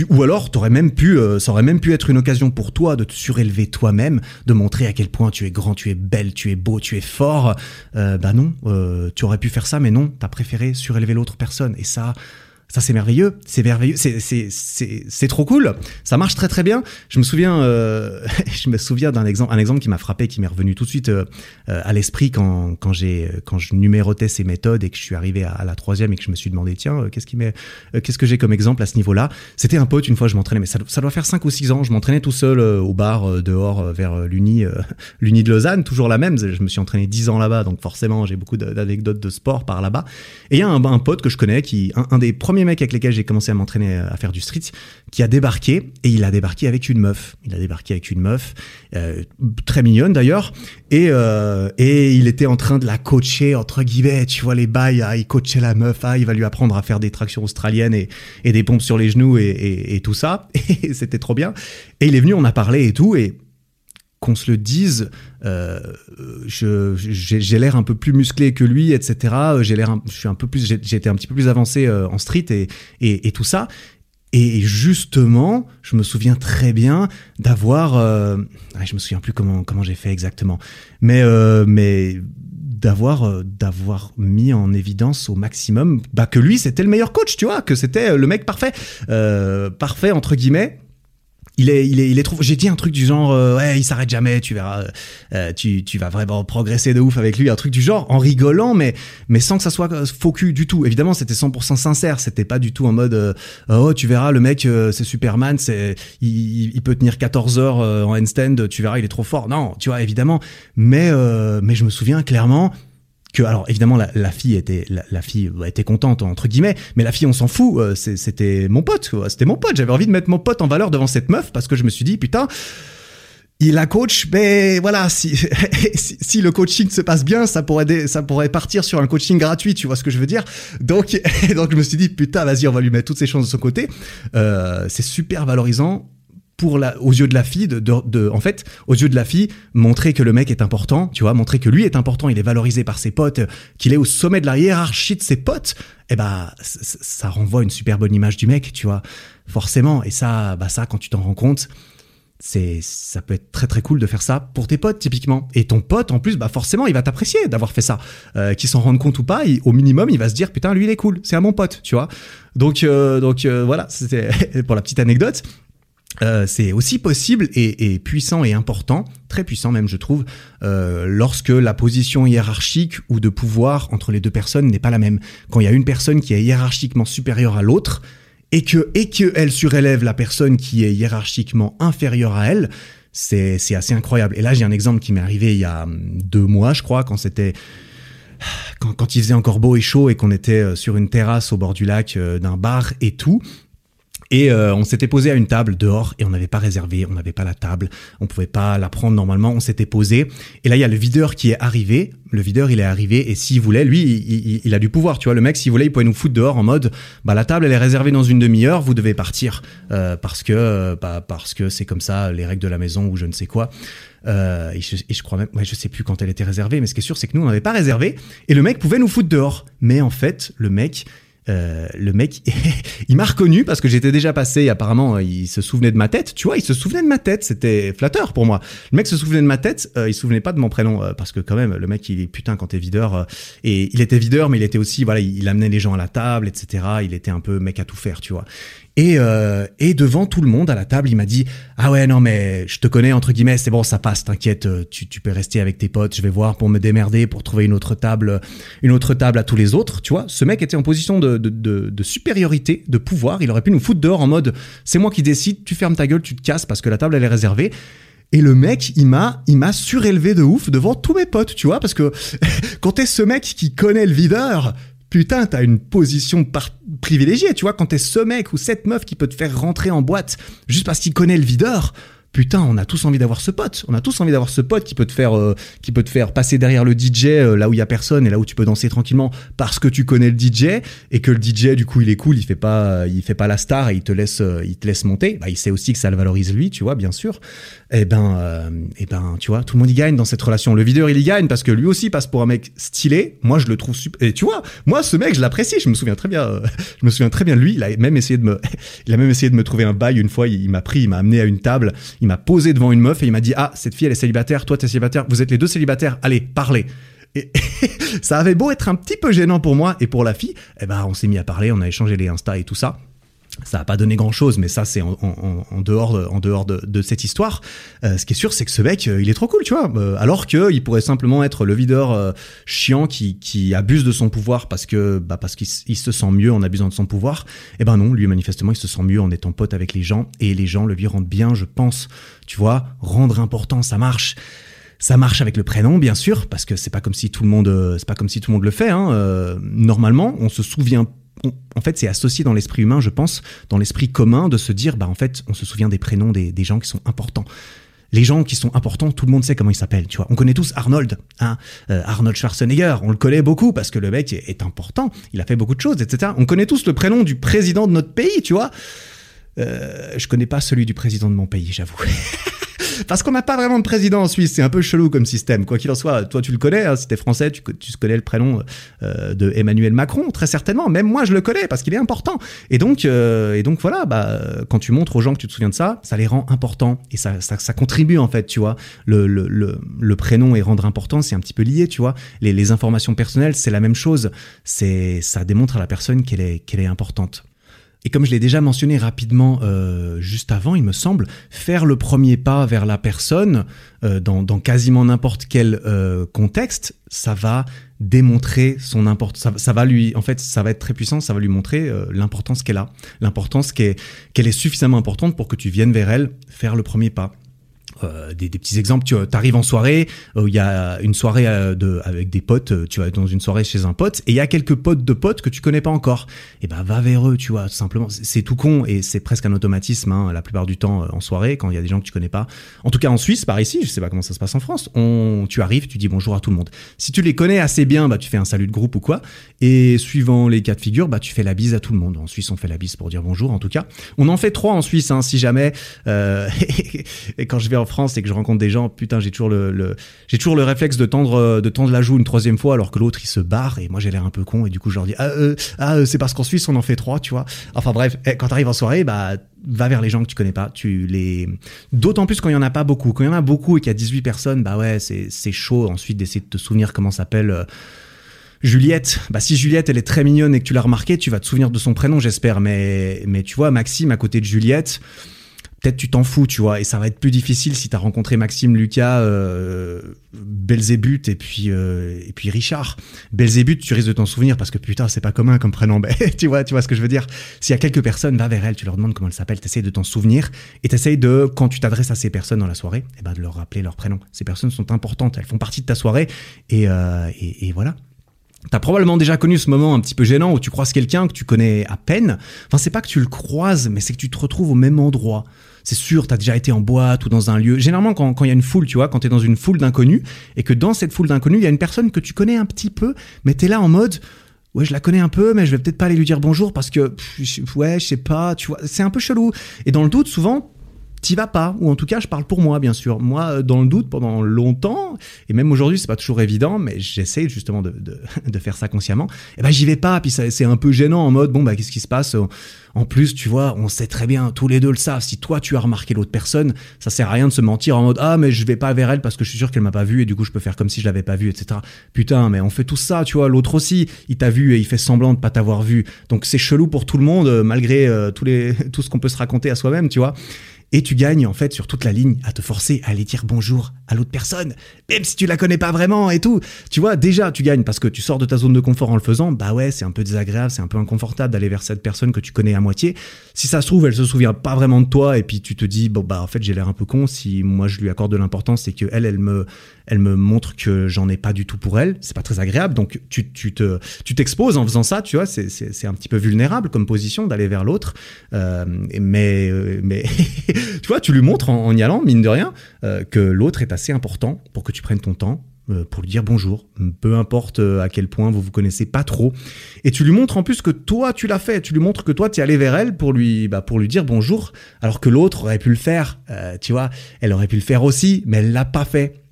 ou alors t'aurais même pu euh, ça aurait même pu être une occasion pour toi de te surélever toi-même de montrer à quel point tu es grand tu es belle tu es beau tu es fort. Euh, bah non euh, tu aurais pu faire ça mais non t'as préféré surélever l'autre personne. Et ça ça c'est merveilleux, c'est merveilleux, c'est trop cool. Ça marche très très bien. Je me souviens, euh, je me souviens d'un exemple, un exemple qui m'a frappé, qui m'est revenu tout de suite euh, euh, à l'esprit quand quand j'ai quand je numérotais ces méthodes et que je suis arrivé à, la troisième et que je me suis demandé tiens qu'est-ce qui qu'est-ce que j'ai comme exemple à ce niveau-là? C'était un pote une fois je m'entraînais, mais ça, doit faire cinq ou six ans. Je m'entraînais tout seul au bar dehors vers l'uni l'uni de Lausanne, toujours la même. Je me suis entraîné dix ans là-bas, donc forcément j'ai beaucoup d'anecdotes de sport par là-bas. Et il y a un, pote que je connais qui un des premiers premier mec avec lesquels j'ai commencé à m'entraîner à faire du street qui a débarqué et il a débarqué avec une meuf. Il a débarqué avec une meuf euh, très mignonne d'ailleurs et euh, et il était en train de la coacher entre guillemets. Tu vois les bails, ah, il coachait la meuf, ah, il va lui apprendre à faire des tractions australiennes et, et des pompes sur les genoux et, et, et tout ça. Et c'était trop bien. Et il est venu, on a parlé et tout et qu'on se le dise, euh, j'ai l'air un peu plus musclé que lui, etc. J'ai l'air, je suis un peu plus, été un petit peu plus avancé euh, en street et, et, tout ça. Et justement, je me souviens très bien d'avoir, euh, je me souviens plus comment comment j'ai fait exactement, mais euh, mais d'avoir d'avoir mis en évidence au maximum bah que lui c'était le meilleur coach tu vois que c'était le mec parfait parfait entre guillemets il est, il est, il est trop. J'ai dit un truc du genre, euh, ouais, il s'arrête jamais. Tu verras, euh, tu, tu vas vraiment progresser de ouf avec lui. Un truc du genre, en rigolant, mais, mais sans que ça soit faux cul du tout. Évidemment, c'était 100% sincère. C'était pas du tout en mode, euh, oh, tu verras, le mec, c'est Superman, c'est, il, il, peut tenir 14 heures en handstand. Tu verras, il est trop fort. Non, tu vois, évidemment. Mais, mais je me souviens clairement alors évidemment la, fille était la, fille était contente entre guillemets mais la fille on s'en fout euh, c'était mon pote c'était mon pote j'avais envie de mettre mon pote en valeur devant cette meuf parce que je me suis dit putain il a coach, mais voilà, si, si, le coaching se passe bien, ça pourrait, ça pourrait partir sur un coaching gratuit, tu vois ce que je veux dire? Donc, donc je me suis dit, putain, vas-y, on va lui mettre toutes ses chances de son côté. Euh, c'est super valorisant pour la, aux yeux de la fille, de, de, en fait, aux yeux de la fille, montrer que le mec est important, tu vois, montrer que lui est important, il est valorisé par ses potes, qu'il est au sommet de la hiérarchie de ses potes, eh ben, ça renvoie une super bonne image du mec, tu vois, forcément. Et ça, bah ça, quand tu t'en rends compte, c'est, ça peut être très très cool de faire ça pour tes potes typiquement. Et ton pote, en plus, bah forcément, il va t'apprécier d'avoir fait ça, euh, qu'il s'en rende compte ou pas. au minimum, il va se dire putain, lui il est cool, c'est un mon pote, tu vois. Donc, euh, donc euh, voilà, c'était pour la petite anecdote. Euh, c'est aussi possible et, puissant et important, très puissant même je trouve, euh, lorsque la position hiérarchique ou de pouvoir entre les deux personnes n'est pas la même. Quand il y a une personne qui est hiérarchiquement supérieure à l'autre et que et elle surélève la personne qui est hiérarchiquement inférieure à elle, c'est c'est assez incroyable. Et là j'ai un exemple qui m'est arrivé il y a hum, deux mois je crois quand c'était quand, quand il faisait encore beau et chaud et qu'on était euh, sur une terrasse au bord du lac d'un bar et tout Et euh, on s'était posé à une table dehors et on n'avait pas réservé, on n'avait pas la table, on pouvait pas la prendre normalement, on s'était posé. Et là, il y a le videur qui est arrivé. Le videur, il est arrivé et s'il voulait, lui, il, a du pouvoir, tu vois. Le mec, s'il voulait, il pouvait nous foutre dehors en mode, bah la table, elle est réservée dans une demi-heure, vous devez partir euh, parce que, bah, parce que c'est comme ça, les règles de la maison ou je ne sais quoi. Euh, et, je, et, je, crois même, ouais, je sais plus quand elle était réservée, mais ce qui est sûr, c'est que nous, on n'avait pas réservé et le mec pouvait nous foutre dehors. Mais en fait, le mec, euh, le mec, il m'a reconnu parce que j'étais déjà passé. Apparemment, il se souvenait de ma tête. Tu vois, il se souvenait de ma tête. C'était flatteur pour moi. Le mec se souvenait de ma tête. Euh, il se souvenait pas de mon prénom euh, parce que quand même, le mec, il est putain quand t'es videur. Euh, et il était videur, mais il était aussi, voilà, il, il, amenait les gens à la table, etc. Il était un peu mec à tout faire, tu vois. Et, euh, et devant tout le monde à la table, il m'a dit Ah ouais, non, mais je te connais, entre guillemets, c'est bon, ça passe, t'inquiète, euh, tu, tu peux rester avec tes potes, je vais voir pour me démerder, pour trouver une autre table, une autre table à tous les autres. Tu vois, ce mec était en position de, de, de, de supériorité, de pouvoir. Il aurait pu nous foutre dehors en mode C'est moi qui décide, tu fermes ta gueule, tu te casses parce que la table, elle est réservée. Et le mec, il m'a, il m'a surélevé de ouf devant tous mes potes, tu vois, parce que quand t'es ce mec qui connaît le videur, putain, t'as une position privilégiée, tu vois, quand t'es ce mec ou cette meuf qui peut te faire rentrer en boîte juste parce qu'il connaît le videur, putain, on a tous envie d'avoir ce pote. On a tous envie d'avoir ce pote qui peut te faire, euh, qui peut te faire passer derrière le DJ euh, là où il y a personne et là où tu peux danser tranquillement parce que tu connais le DJ et que le DJ du coup il est cool, il fait pas, il fait pas la star et il te laisse, euh, il te laisse monter. Bah, il sait aussi que ça le valorise lui, tu vois, bien sûr. Et ben, euh, et ben, tu vois, tout le monde y gagne dans cette relation. Le videur il y gagne parce que lui aussi passe pour un mec stylé. Moi je le trouve super. Et tu vois, moi ce mec je l'apprécie. Je me souviens très bien, euh, je me souviens très bien de lui. Il a même essayé de me, il a même essayé de me trouver un bail une fois. Il, m'a pris, il m'a amené à une table m'a posé devant une meuf et il m'a dit ah cette fille elle est célibataire, toi t'es célibataire, vous êtes les deux célibataires, allez parlez. Et ça avait beau être un petit peu gênant pour moi et pour la fille, eh ben on s'est mis à parler, on a échangé les Insta et tout ça. Ça n'a pas donné grand chose, mais ça c'est en, en, en, dehors, en dehors de, de cette histoire. Euh, ce qui est sûr, c'est que ce mec, euh, il est trop cool, tu vois. Euh, alors que il pourrait simplement être le videur euh, chiant qui, qui abuse de son pouvoir parce que, bah, parce qu'il il se sent mieux en abusant de son pouvoir. Et ben non, lui manifestement, il se sent mieux en étant pote avec les gens et les gens le lui rendent bien, je pense. Tu vois, rendre important, ça marche. Ça marche avec le prénom, bien sûr, parce que c'est pas comme si tout le monde, c'est pas comme si tout le monde le fait. Hein. Euh, normalement, on se souvient en fait, c'est associé dans l'esprit humain, je pense, dans l'esprit commun, de se dire, bah en fait, on se souvient des prénoms des, gens qui sont importants. Les gens qui sont importants, tout le monde sait comment ils s'appellent, tu vois. On connaît tous Arnold, hein, euh, Arnold Schwarzenegger. On le connaît beaucoup parce que le mec est, est, important. Il a fait beaucoup de choses, etc. On connaît tous le prénom du président de notre pays, tu vois. Euh, je connais pas celui du président de mon pays, j'avoue. Parce qu'on n'a pas vraiment de président en Suisse, c'est un peu chelou comme système. Quoi qu'il en soit, toi tu le connais, hein, si t'es français, tu, connais le prénom euh, de Emmanuel Macron, très certainement. Même moi je le connais parce qu'il est important. Et donc, euh, et donc voilà, bah, quand tu montres aux gens que tu te souviens de ça, ça les rend importants et ça, ça, ça contribue en fait, tu vois. Le, le, le, le prénom et rendre important, c'est un petit peu lié, tu vois. Les, les informations personnelles, c'est la même chose. Ça démontre à la personne qu'elle est, qu'elle est importante. Et comme je l'ai déjà mentionné rapidement euh, juste avant, il me semble, faire le premier pas vers la personne euh, dans, dans, quasiment n'importe quel euh, contexte, ça va démontrer son importance. Ça, va lui, en fait, ça va être très puissant. Ça va lui montrer euh, l'importance qu'elle a, l'importance qu'elle qu'elle est suffisamment importante pour que tu viennes vers elle faire le premier pas. Euh, des, petits exemples, tu arrives en soirée, il euh, y a une soirée euh, de, avec des potes, tu vas dans une soirée chez un pote, et il y a quelques potes de potes que tu connais pas encore. Et ben va vers eux, tu vois, tout simplement. C'est tout con et c'est presque un automatisme hein, la plupart du temps en soirée quand il y a des gens que tu connais pas. En tout cas en Suisse, par ici, je sais pas comment ça se passe en France. On, tu arrives, tu dis bonjour à tout le monde. Si tu les connais assez bien, bah tu fais un salut de groupe ou quoi. Et suivant les cas de figure, bah tu fais la bise à tout le monde. En Suisse, on fait la bise pour dire bonjour. En tout cas, on en fait trois en Suisse, hein, si jamais. et quand je vais en France et que je rencontre des gens, putain, j'ai toujours le, j'ai toujours le réflexe de tendre, de tendre la joue une troisième fois alors que l'autre il se barre et moi j'ai l'air un peu con et du coup je leur dis ah, euh, ah euh, c'est parce qu'en Suisse on en fait trois, tu vois. Enfin bref, eh, quand t'arrives en soirée, bah va vers les gens que tu connais pas, tu les d'autant plus quand il y en a pas beaucoup. Quand il y en a beaucoup et qu'il y a 18 personnes, bah ouais, c'est c'est chaud ensuite d'essayer de te souvenir comment s'appelle euh, Juliette, bah si Juliette elle est très mignonne et que tu l'as remarqué, tu vas te souvenir de son prénom, j'espère. Mais mais tu vois Maxime à côté de Juliette, peut-être tu t'en fous, tu vois, et ça va être plus difficile si t'as rencontré Maxime, Lucas, euh, Belzébuth et puis euh, et puis Richard. Belzébuth, tu risques de t'en souvenir parce que putain, c'est pas commun comme prénom. tu vois, tu vois ce que je veux dire. S'il y a quelques personnes, va vers elles, tu leur demandes comment elles s'appellent, t'essayes de t'en souvenir et t'essayes de, quand tu t'adresses à ces personnes dans la soirée, eh ben de leur rappeler leur prénom. Ces personnes sont importantes, elles font partie de ta soirée et, euh, et, et voilà. T'as probablement déjà connu ce moment un petit peu gênant où tu croises quelqu'un que tu connais à peine. Enfin, c'est pas que tu le croises, mais c'est que tu te retrouves au même endroit. C'est sûr, t'as déjà été en boîte ou dans un lieu. Généralement, quand il y a une foule, tu vois, quand t'es dans une foule d'inconnus et que dans cette foule d'inconnus, il y a une personne que tu connais un petit peu, mais t'es là en mode, ouais, je la connais un peu, mais je vais peut-être pas aller lui dire bonjour parce que, ouais, je sais pas, tu vois, c'est un peu chelou. Et dans le doute, souvent, t'y vas pas, ou en tout cas, je parle pour moi, bien sûr. Moi, euh, dans le doute, pendant longtemps, et même aujourd'hui, c'est pas toujours évident, mais j'essaie justement de, de, de, faire ça consciemment. Et ben, j'y vais pas, puis c'est un peu gênant en mode, bon, bah, qu'est-ce qui se passe? En plus, tu vois, on sait très bien, tous les deux le savent. Si toi tu as remarqué l'autre personne, ça sert à rien de se mentir en mode ah mais je vais pas vers elle parce que je suis sûr qu'elle m'a pas vu et du coup je peux faire comme si je l'avais pas vu, etc. Putain, mais on fait tout ça, tu vois. L'autre aussi, il t'a vu et il fait semblant de pas t'avoir vu. Donc c'est chelou pour tout le monde, euh, malgré euh, tous les tout ce qu'on peut se raconter à soi-même, tu vois. Et tu gagnes en fait sur toute la ligne à te forcer à aller dire bonjour à l'autre personne, même si tu la connais pas vraiment et tout. Tu vois, déjà tu gagnes parce que tu sors de ta zone de confort en le faisant. Bah ouais, c'est un peu désagréable, c'est un peu inconfortable d'aller vers cette personne que tu connais à moitié. Si ça se trouve, elle se souvient pas vraiment de toi et puis tu te dis bon bah en fait j'ai l'air un peu con. Si moi je lui accorde de l'importance et que elle elle me elle me montre que j'en ai pas du tout pour elle, c'est pas très agréable. Donc tu, tu tu t'exposes en faisant ça, tu vois, c'est c'est un petit peu vulnérable comme position d'aller vers l'autre. Euh, mais euh, mais tu vois, tu lui montres en, y allant, mine de rien, euh, que l'autre est assez important pour que tu prennes ton temps euh, pour lui dire bonjour, peu importe euh, à quel point vous vous connaissez pas trop. Et tu lui montres en plus que toi tu l'as fait, tu lui montres que toi tu es allé vers elle pour lui, bah, pour lui dire bonjour, alors que l'autre aurait pu le faire, tu vois, elle aurait pu le faire aussi, mais elle l'a pas fait.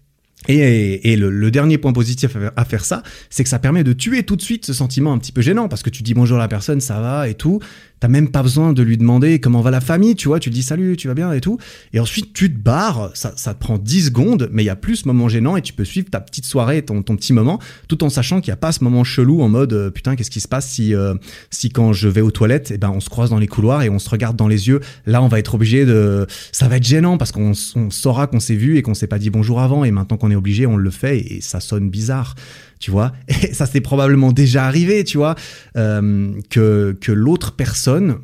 Et, et le, dernier point positif à faire ça, c'est que ça permet de tuer tout de suite ce sentiment un petit peu gênant, parce que tu dis bonjour à la personne, ça va et tout, T'as même pas besoin de lui demander comment va la famille, tu vois, tu dis salut, tu vas bien et tout. Et ensuite, tu te barres, ça, ça te prend 10 secondes, mais il y a plus ce moment gênant et tu peux suivre ta petite soirée, ton, ton petit moment, tout en sachant qu'il n'y a pas ce moment chelou en mode euh, putain, qu'est-ce qui se passe si, euh, si quand je vais aux toilettes, et eh ben, on se croise dans les couloirs et on se regarde dans les yeux. Là, on va être obligé de. Ça va être gênant parce qu'on saura qu'on s'est vu et qu'on s'est pas dit bonjour avant et maintenant qu'on est obligé, on le fait et ça sonne bizarre tu vois. Et ça s'est probablement déjà arrivé, tu vois, euh, que, que l'autre personne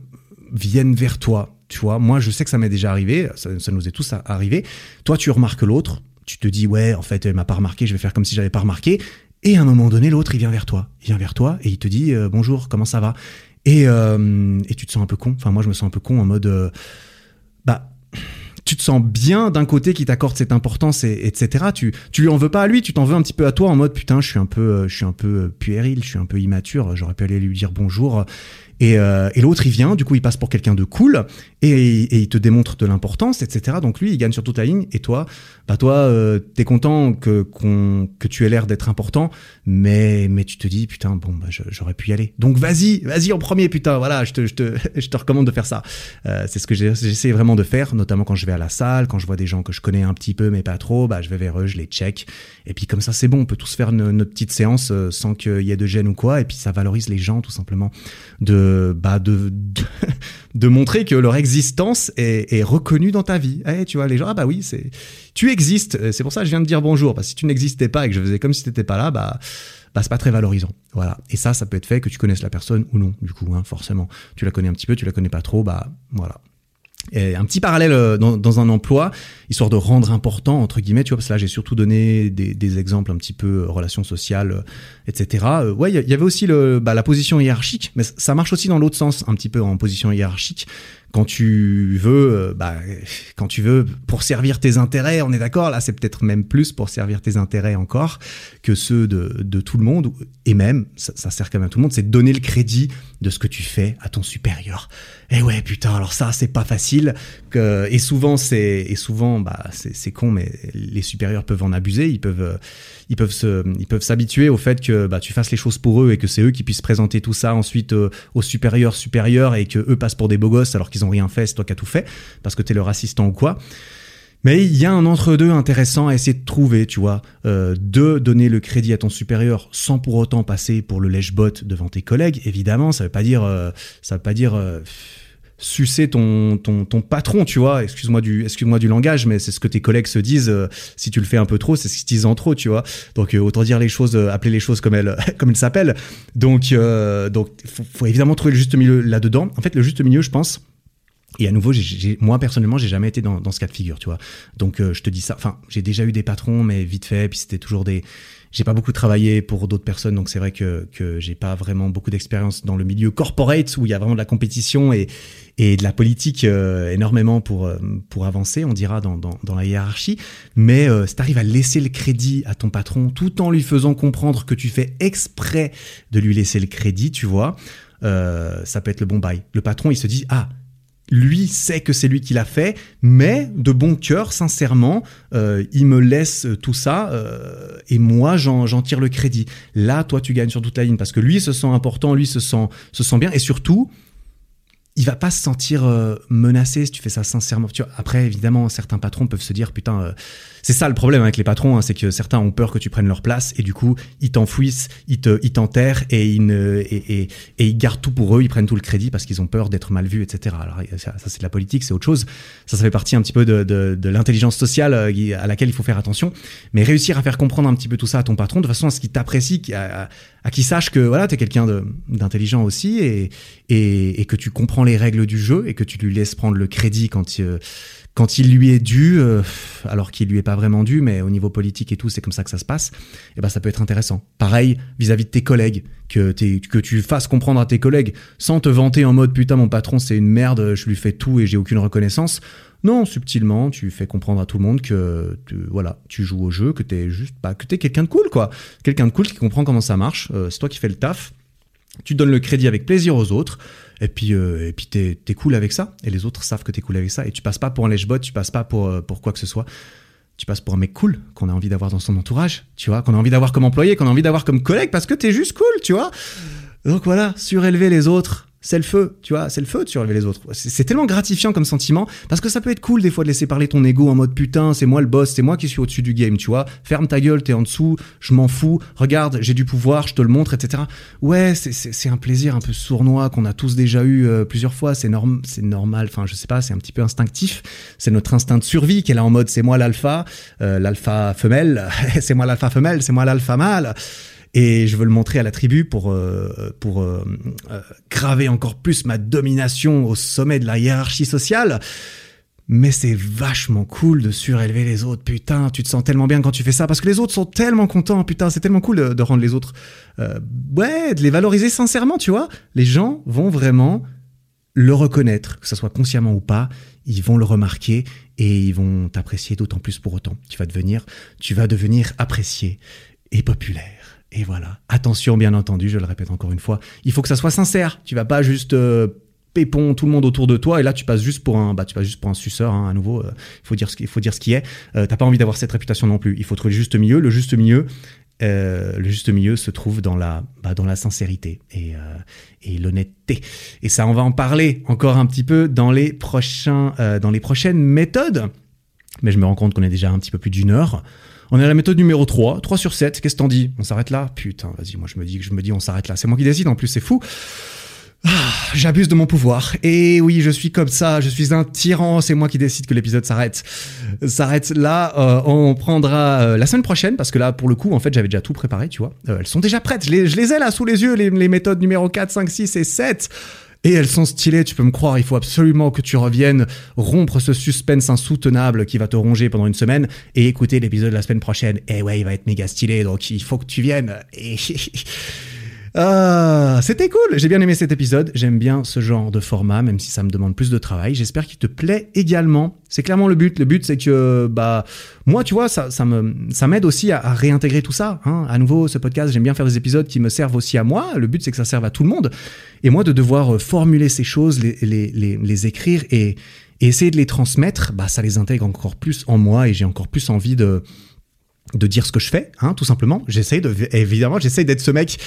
vienne vers toi. Tu vois, moi, je sais que ça m'est déjà arrivé, ça, nous est tous arrivé. Toi, tu remarques l'autre, tu te dis, ouais, en fait, elle m'a pas remarqué, je vais faire comme si j'avais pas remarqué. Et à un moment donné, l'autre, il vient vers toi. Il vient vers toi et il te dit, euh, bonjour, comment ça va? Et, euh, et tu te sens un peu con. Enfin, moi, je me sens un peu con en mode, bah, tu te sens bien d'un côté qui t'accorde cette importance et etc. Tu tu lui en veux pas à lui, tu t'en veux un petit peu à toi en mode putain, je suis un peu euh, je suis un peu euh, puéril, je suis un peu immature, j'aurais pu aller lui dire bonjour et, euh, et l'autre il vient, du coup il passe pour quelqu'un de cool et, il te démontre de l'importance, etc. Donc lui il gagne sur toute la ligne et toi, bah toi euh, t'es content que que tu aies l'air d'être important, mais mais tu te dis putain bon bah j'aurais pu y aller. Donc vas-y, vas-y en premier putain, voilà je te je te je te recommande de faire ça. Euh, c'est ce que j'essaie vraiment de faire, notamment quand je vais à la salle, quand je vois des gens que je connais un petit peu mais pas trop, bah je vais vers eux, je les check et puis comme ça c'est bon, on peut tous faire notre petite séance sans qu'il y ait de gêne ou quoi et puis ça valorise les gens tout simplement de bah de, montrer que leur existence est, est reconnue dans ta vie. Eh, tu vois, les gens, ah bah oui, c'est tu existes. C'est pour ça que je viens de dire bonjour. Parce que si tu n'existais pas et que je faisais comme si tu n'étais pas là, bah bah c'est pas très valorisant. Voilà. Et ça, ça peut être fait que tu connaisses la personne ou non. Du coup, hein, forcément, tu la connais un petit peu, tu la connais pas trop, bah voilà. Et un petit parallèle euh, dans, un emploi, histoire de rendre important, entre guillemets, tu vois, parce que là j'ai surtout donné des, des, exemples un petit peu euh, relations sociales, euh, etc. ouais, il y, avait aussi le, bah, la position hiérarchique, mais ça marche aussi dans l'autre sens, un petit peu en position hiérarchique quand tu veux, euh, bah, quand tu veux pour servir tes intérêts, on est d'accord. Là, c'est peut-être même plus pour servir tes intérêts encore que ceux de, de tout le monde. Et même, ça, sert quand même à tout le monde, c'est de donner le crédit de ce que tu fais à ton supérieur. Et ouais, putain, alors ça, c'est pas facile. Et souvent, c'est, et souvent, bah, c'est con, mais les supérieurs peuvent en abuser. Ils peuvent, ils peuvent se, ils peuvent s'habituer au fait que bah, tu fasses les choses pour eux et que c'est eux qui puissent présenter tout ça ensuite euh, aux supérieurs supérieurs et que eux passent pour des beaux gosses alors qu'ils ils ont rien fait, c'est toi qui as tout fait, parce que tu es leur assistant ou quoi. Mais il y a un entre-deux intéressant à essayer de trouver, tu vois, euh, de donner le crédit à ton supérieur sans pour autant passer pour le lèche-bot devant tes collègues. Évidemment, ça veut pas dire, euh, ça veut pas dire euh, sucer ton, ton, patron, tu vois. Excuse-moi du, excuse-moi du langage, mais c'est ce que tes collègues se disent. si tu le fais un peu trop, c'est ce qu'ils disent en trop, tu vois. Donc autant dire les choses, appeler les choses comme elles, comme elles s'appellent. Donc, donc, faut évidemment trouver le juste milieu là-dedans. En fait, le juste milieu, je pense et à nouveau, moi personnellement, j'ai jamais été dans, ce cas de figure, tu vois. Donc euh, je te dis ça. Enfin, j'ai déjà eu des patrons, mais vite fait. Puis c'était toujours des j'ai pas beaucoup travaillé pour d'autres personnes, donc c'est vrai que, que j'ai pas vraiment beaucoup d'expérience dans le milieu corporate où il y a vraiment de la compétition et, et de la politique euh, énormément pour, euh, pour avancer, on dira, dans, dans, la hiérarchie. Mais euh, si tu arrives à laisser le crédit à ton patron tout en lui faisant comprendre que tu fais exprès de lui laisser le crédit, tu vois, ça peut être le bon bail. Le patron, il se dit, ah, lui sait que c'est lui qui l'a fait, mais de bon cœur, sincèrement, euh, il me laisse tout ça euh, et moi j'en tire le crédit. Là, toi, tu gagnes sur toute la ligne parce que lui se sent important, lui se sent, se sent bien et surtout, il va pas se sentir euh, menacé si tu fais ça sincèrement. Après, évidemment, certains patrons peuvent se dire putain, euh, c'est ça le problème avec les patrons, hein, c'est que certains ont peur que tu prennes leur place et du coup ils t'enfouissent, ils te, ils t'enterrent et ils gardent tout pour eux, ils prennent tout le crédit parce qu'ils ont peur d'être mal vus, etc. Alors ça, c'est de la politique, c'est autre chose. Ça, ça fait partie un petit peu de, l'intelligence sociale euh, à laquelle il faut faire attention. Mais réussir à faire comprendre un petit peu tout ça à ton patron de façon à ce qu'il t'apprécie, à, à, qu'il sache que voilà, t'es quelqu'un d'intelligent aussi et, et, et que tu comprends les règles du jeu et que tu lui laisses prendre le crédit quand il quand il lui est dû, euh, alors qu'il lui est pas vraiment dû, mais au niveau politique et tout, c'est comme ça que ça se passe, et eh ben ça peut être intéressant. Pareil vis-à-vis de tes collègues, que, que tu fasses comprendre à tes collègues, sans te vanter en mode putain mon patron c'est une merde, je lui fais tout et j'ai aucune reconnaissance. Non, subtilement, tu fais comprendre à tout le monde que tu, voilà, tu joues au jeu, que t'es juste pas, que t'es quelqu'un de cool quoi, quelqu'un de cool qui comprend comment ça marche. Euh, c'est toi qui fais le taf. Tu donnes le crédit avec plaisir aux autres. Et puis, euh, et puis t'es, cool avec ça. Et les autres savent que t'es cool avec ça. Et tu passes pas pour un lèche-bot, tu passes pas pour, euh, pour quoi que ce soit. Tu passes pour un mec cool qu'on a envie d'avoir dans son entourage, tu vois, qu'on a envie d'avoir comme employé, qu'on a envie d'avoir comme collègue parce que t'es juste cool, tu vois. Donc voilà, surélever les autres, c'est le feu, tu vois, c'est le feu de surlever les autres. C'est tellement gratifiant comme sentiment, parce que ça peut être cool des fois de laisser parler ton ego en mode putain, c'est moi le boss, c'est moi qui suis au-dessus du game, tu vois. Ferme ta gueule, t'es en dessous, je m'en fous, regarde, j'ai du pouvoir, je te le montre, etc. Ouais, c'est un plaisir un peu sournois qu'on a tous déjà eu euh, plusieurs fois, c'est norm c'est normal, enfin je sais pas, c'est un petit peu instinctif, c'est notre instinct de survie qui est là en mode c'est moi l'alpha, euh, l'alpha femelle, c'est moi l'alpha femelle, c'est moi l'alpha mâle et je veux le montrer à la tribu pour euh, pour euh, euh, graver encore plus ma domination au sommet de la hiérarchie sociale. Mais c'est vachement cool de surélever les autres. Putain, tu te sens tellement bien quand tu fais ça parce que les autres sont tellement contents. Putain, c'est tellement cool de, de, rendre les autres, euh, ouais, de les valoriser sincèrement, tu vois. Les gens vont vraiment le reconnaître, que ce soit consciemment ou pas. Ils vont le remarquer et ils vont t'apprécier d'autant plus pour autant. Tu vas devenir, tu vas devenir apprécié et populaire. Et voilà. Attention, bien entendu, je le répète encore une fois, il faut que ça soit sincère. Tu vas pas juste euh, pépon tout le monde autour de toi et là tu passes juste pour un bah tu passes juste pour un suceur hein, à nouveau il faut dire ce qu'il faut dire ce qui est. Euh, t'as pas envie d'avoir cette réputation non plus. Il faut trouver le juste milieu. Le juste milieu euh, le juste milieu se trouve dans la bah, dans la sincérité et, euh, et l'honnêteté. Et ça on va en parler encore un petit peu dans les prochains euh, dans les prochaines méthodes. Mais je me rends compte qu'on est déjà un petit peu plus d'une heure on est à la méthode numéro 3, 3 sur 7, qu'est-ce que t'en dis? On s'arrête là? Putain, vas-y, moi je me dis je me dis on s'arrête là. C'est moi qui décide en plus, c'est fou. Ah, J'abuse de mon pouvoir. Et oui, je suis comme ça, je suis un tyran, c'est moi qui décide que l'épisode s'arrête. S'arrête là, euh, on prendra euh, la semaine prochaine, parce que là, pour le coup, en fait, j'avais déjà tout préparé, tu vois. Euh, elles sont déjà prêtes, je les, je les ai là sous les yeux, les, les méthodes numéro 4, 5, 6 et 7. Et elles sont stylées, tu peux me croire, il faut absolument que tu reviennes rompre ce suspense insoutenable qui va te ronger pendant une semaine et écouter l'épisode de la semaine prochaine. Et ouais, il va être méga stylé, donc il faut que tu viennes. Ah, c'était cool, j'ai bien aimé cet épisode, j'aime bien ce genre de format, même si ça me demande plus de travail. J'espère qu'il te plaît également. C'est clairement le but. Le but, c'est que, bah, moi, tu vois, ça, ça me, ça m'aide aussi à, réintégrer tout ça. Hein. À nouveau, ce podcast, j'aime bien faire des épisodes qui me servent aussi à moi. Le but, c'est que ça serve à tout le monde. Et moi, de devoir formuler ces choses, les, les, les, les écrire et, et essayer de les transmettre, bah, ça les intègre encore plus en moi et j'ai encore plus envie de, de dire ce que je fais, hein, tout simplement. J'essaye de, évidemment, j'essaye d'être ce mec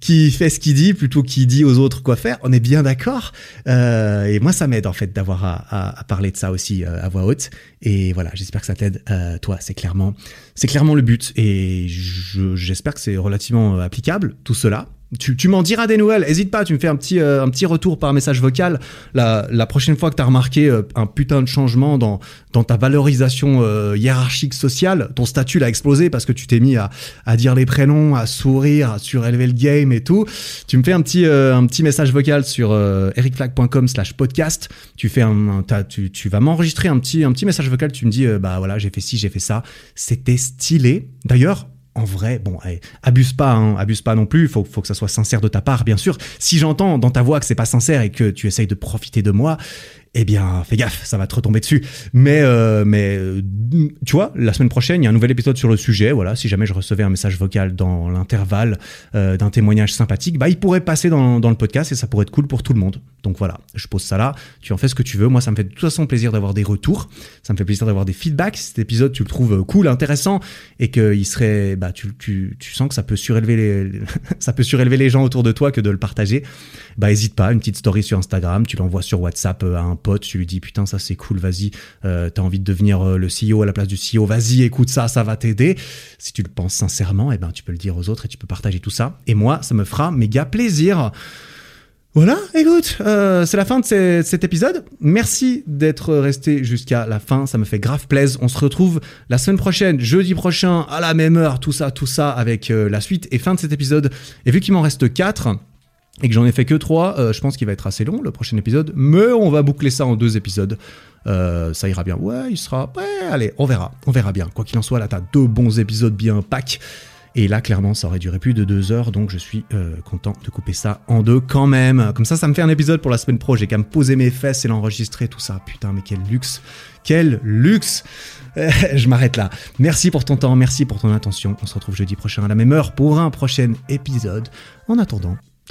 qui fait ce qu'il dit plutôt qu'il dit aux autres quoi faire. On est bien d'accord. Euh, et moi, ça m'aide en fait d'avoir à, à, à, parler de ça aussi euh, à voix haute. Et voilà, j'espère que ça t'aide. Euh, toi, c'est clairement, c'est clairement le but. Et j'espère que c'est relativement applicable tout cela tu, tu m'en diras des nouvelles. Hésite pas, tu me fais un petit, euh, un petit retour par message vocal la, la prochaine fois que tu as remarqué euh, un putain de changement dans, dans ta valorisation euh, hiérarchique sociale. Ton statut l'a explosé parce que tu t'es mis à, à dire les prénoms, à sourire, à surélever le game et tout. Tu me fais un petit, euh, un petit message vocal sur ericflag.com slash podcast. Tu, fais un, un tu, tu vas m'enregistrer un petit, un petit message vocal. Tu me dis, bah voilà, j'ai fait ci, j'ai fait ça. C'était stylé. D'ailleurs, en vrai, bon, allez, abuse pas, hein, abuse pas non plus. Faut, faut que ça soit sincère de ta part, bien sûr. Si j'entends dans ta voix que c'est pas sincère et que tu essayes de profiter de moi, eh bien, fais gaffe, ça va te retomber dessus. Mais, euh, mais, euh, tu vois, la semaine prochaine, il y a un nouvel épisode sur le sujet. Voilà, si jamais je recevais un message vocal dans l'intervalle euh, d'un témoignage sympathique, bah, il pourrait passer dans, dans le podcast et ça pourrait être cool pour tout le monde. Donc voilà, je pose ça là. Tu en fais ce que tu veux. Moi, ça me fait de toute façon plaisir d'avoir des retours. Ça me fait plaisir d'avoir des feedbacks. Si cet épisode, tu le trouves cool, intéressant et qu'il serait, bah, tu, tu, tu sens que ça peut surélever les, ça peut surélever les gens autour de toi que de le partager. Bah, hésite pas, une petite story sur Instagram, tu l'envoies sur WhatsApp à un pote, tu lui dis putain ça c'est cool, vas-y, euh, t'as envie de devenir euh, le CEO à la place du CEO, vas-y écoute ça, ça va t'aider. Si tu le penses sincèrement, eh ben tu peux le dire aux autres et tu peux partager tout ça. Et moi, ça me fera méga plaisir. Voilà, écoute, euh, c'est la fin de cet épisode. Merci d'être resté jusqu'à la fin, ça me fait grave plaisir. On se retrouve la semaine prochaine, jeudi prochain, à la même heure, tout ça, tout ça, avec la suite et fin de cet épisode. Et vu qu'il m'en reste 4, et que j'en ai fait que trois, euh, je pense qu'il va être assez long le prochain épisode, mais on va boucler ça en deux épisodes. Euh, ça ira bien. Ouais, il sera. Ouais, allez, on verra. On verra bien. Quoi qu'il en soit, là, t'as deux bons épisodes bien pack. Et là, clairement, ça aurait duré plus de deux heures, donc je suis euh, content de couper ça en deux quand même. Comme ça, ça me fait un épisode pour la semaine pro. J'ai qu'à me poser mes fesses et l'enregistrer, tout ça. Putain, mais quel luxe Quel luxe Je m'arrête là. Merci pour ton temps, merci pour ton attention. On se retrouve jeudi prochain à la même heure pour un prochain épisode. En attendant,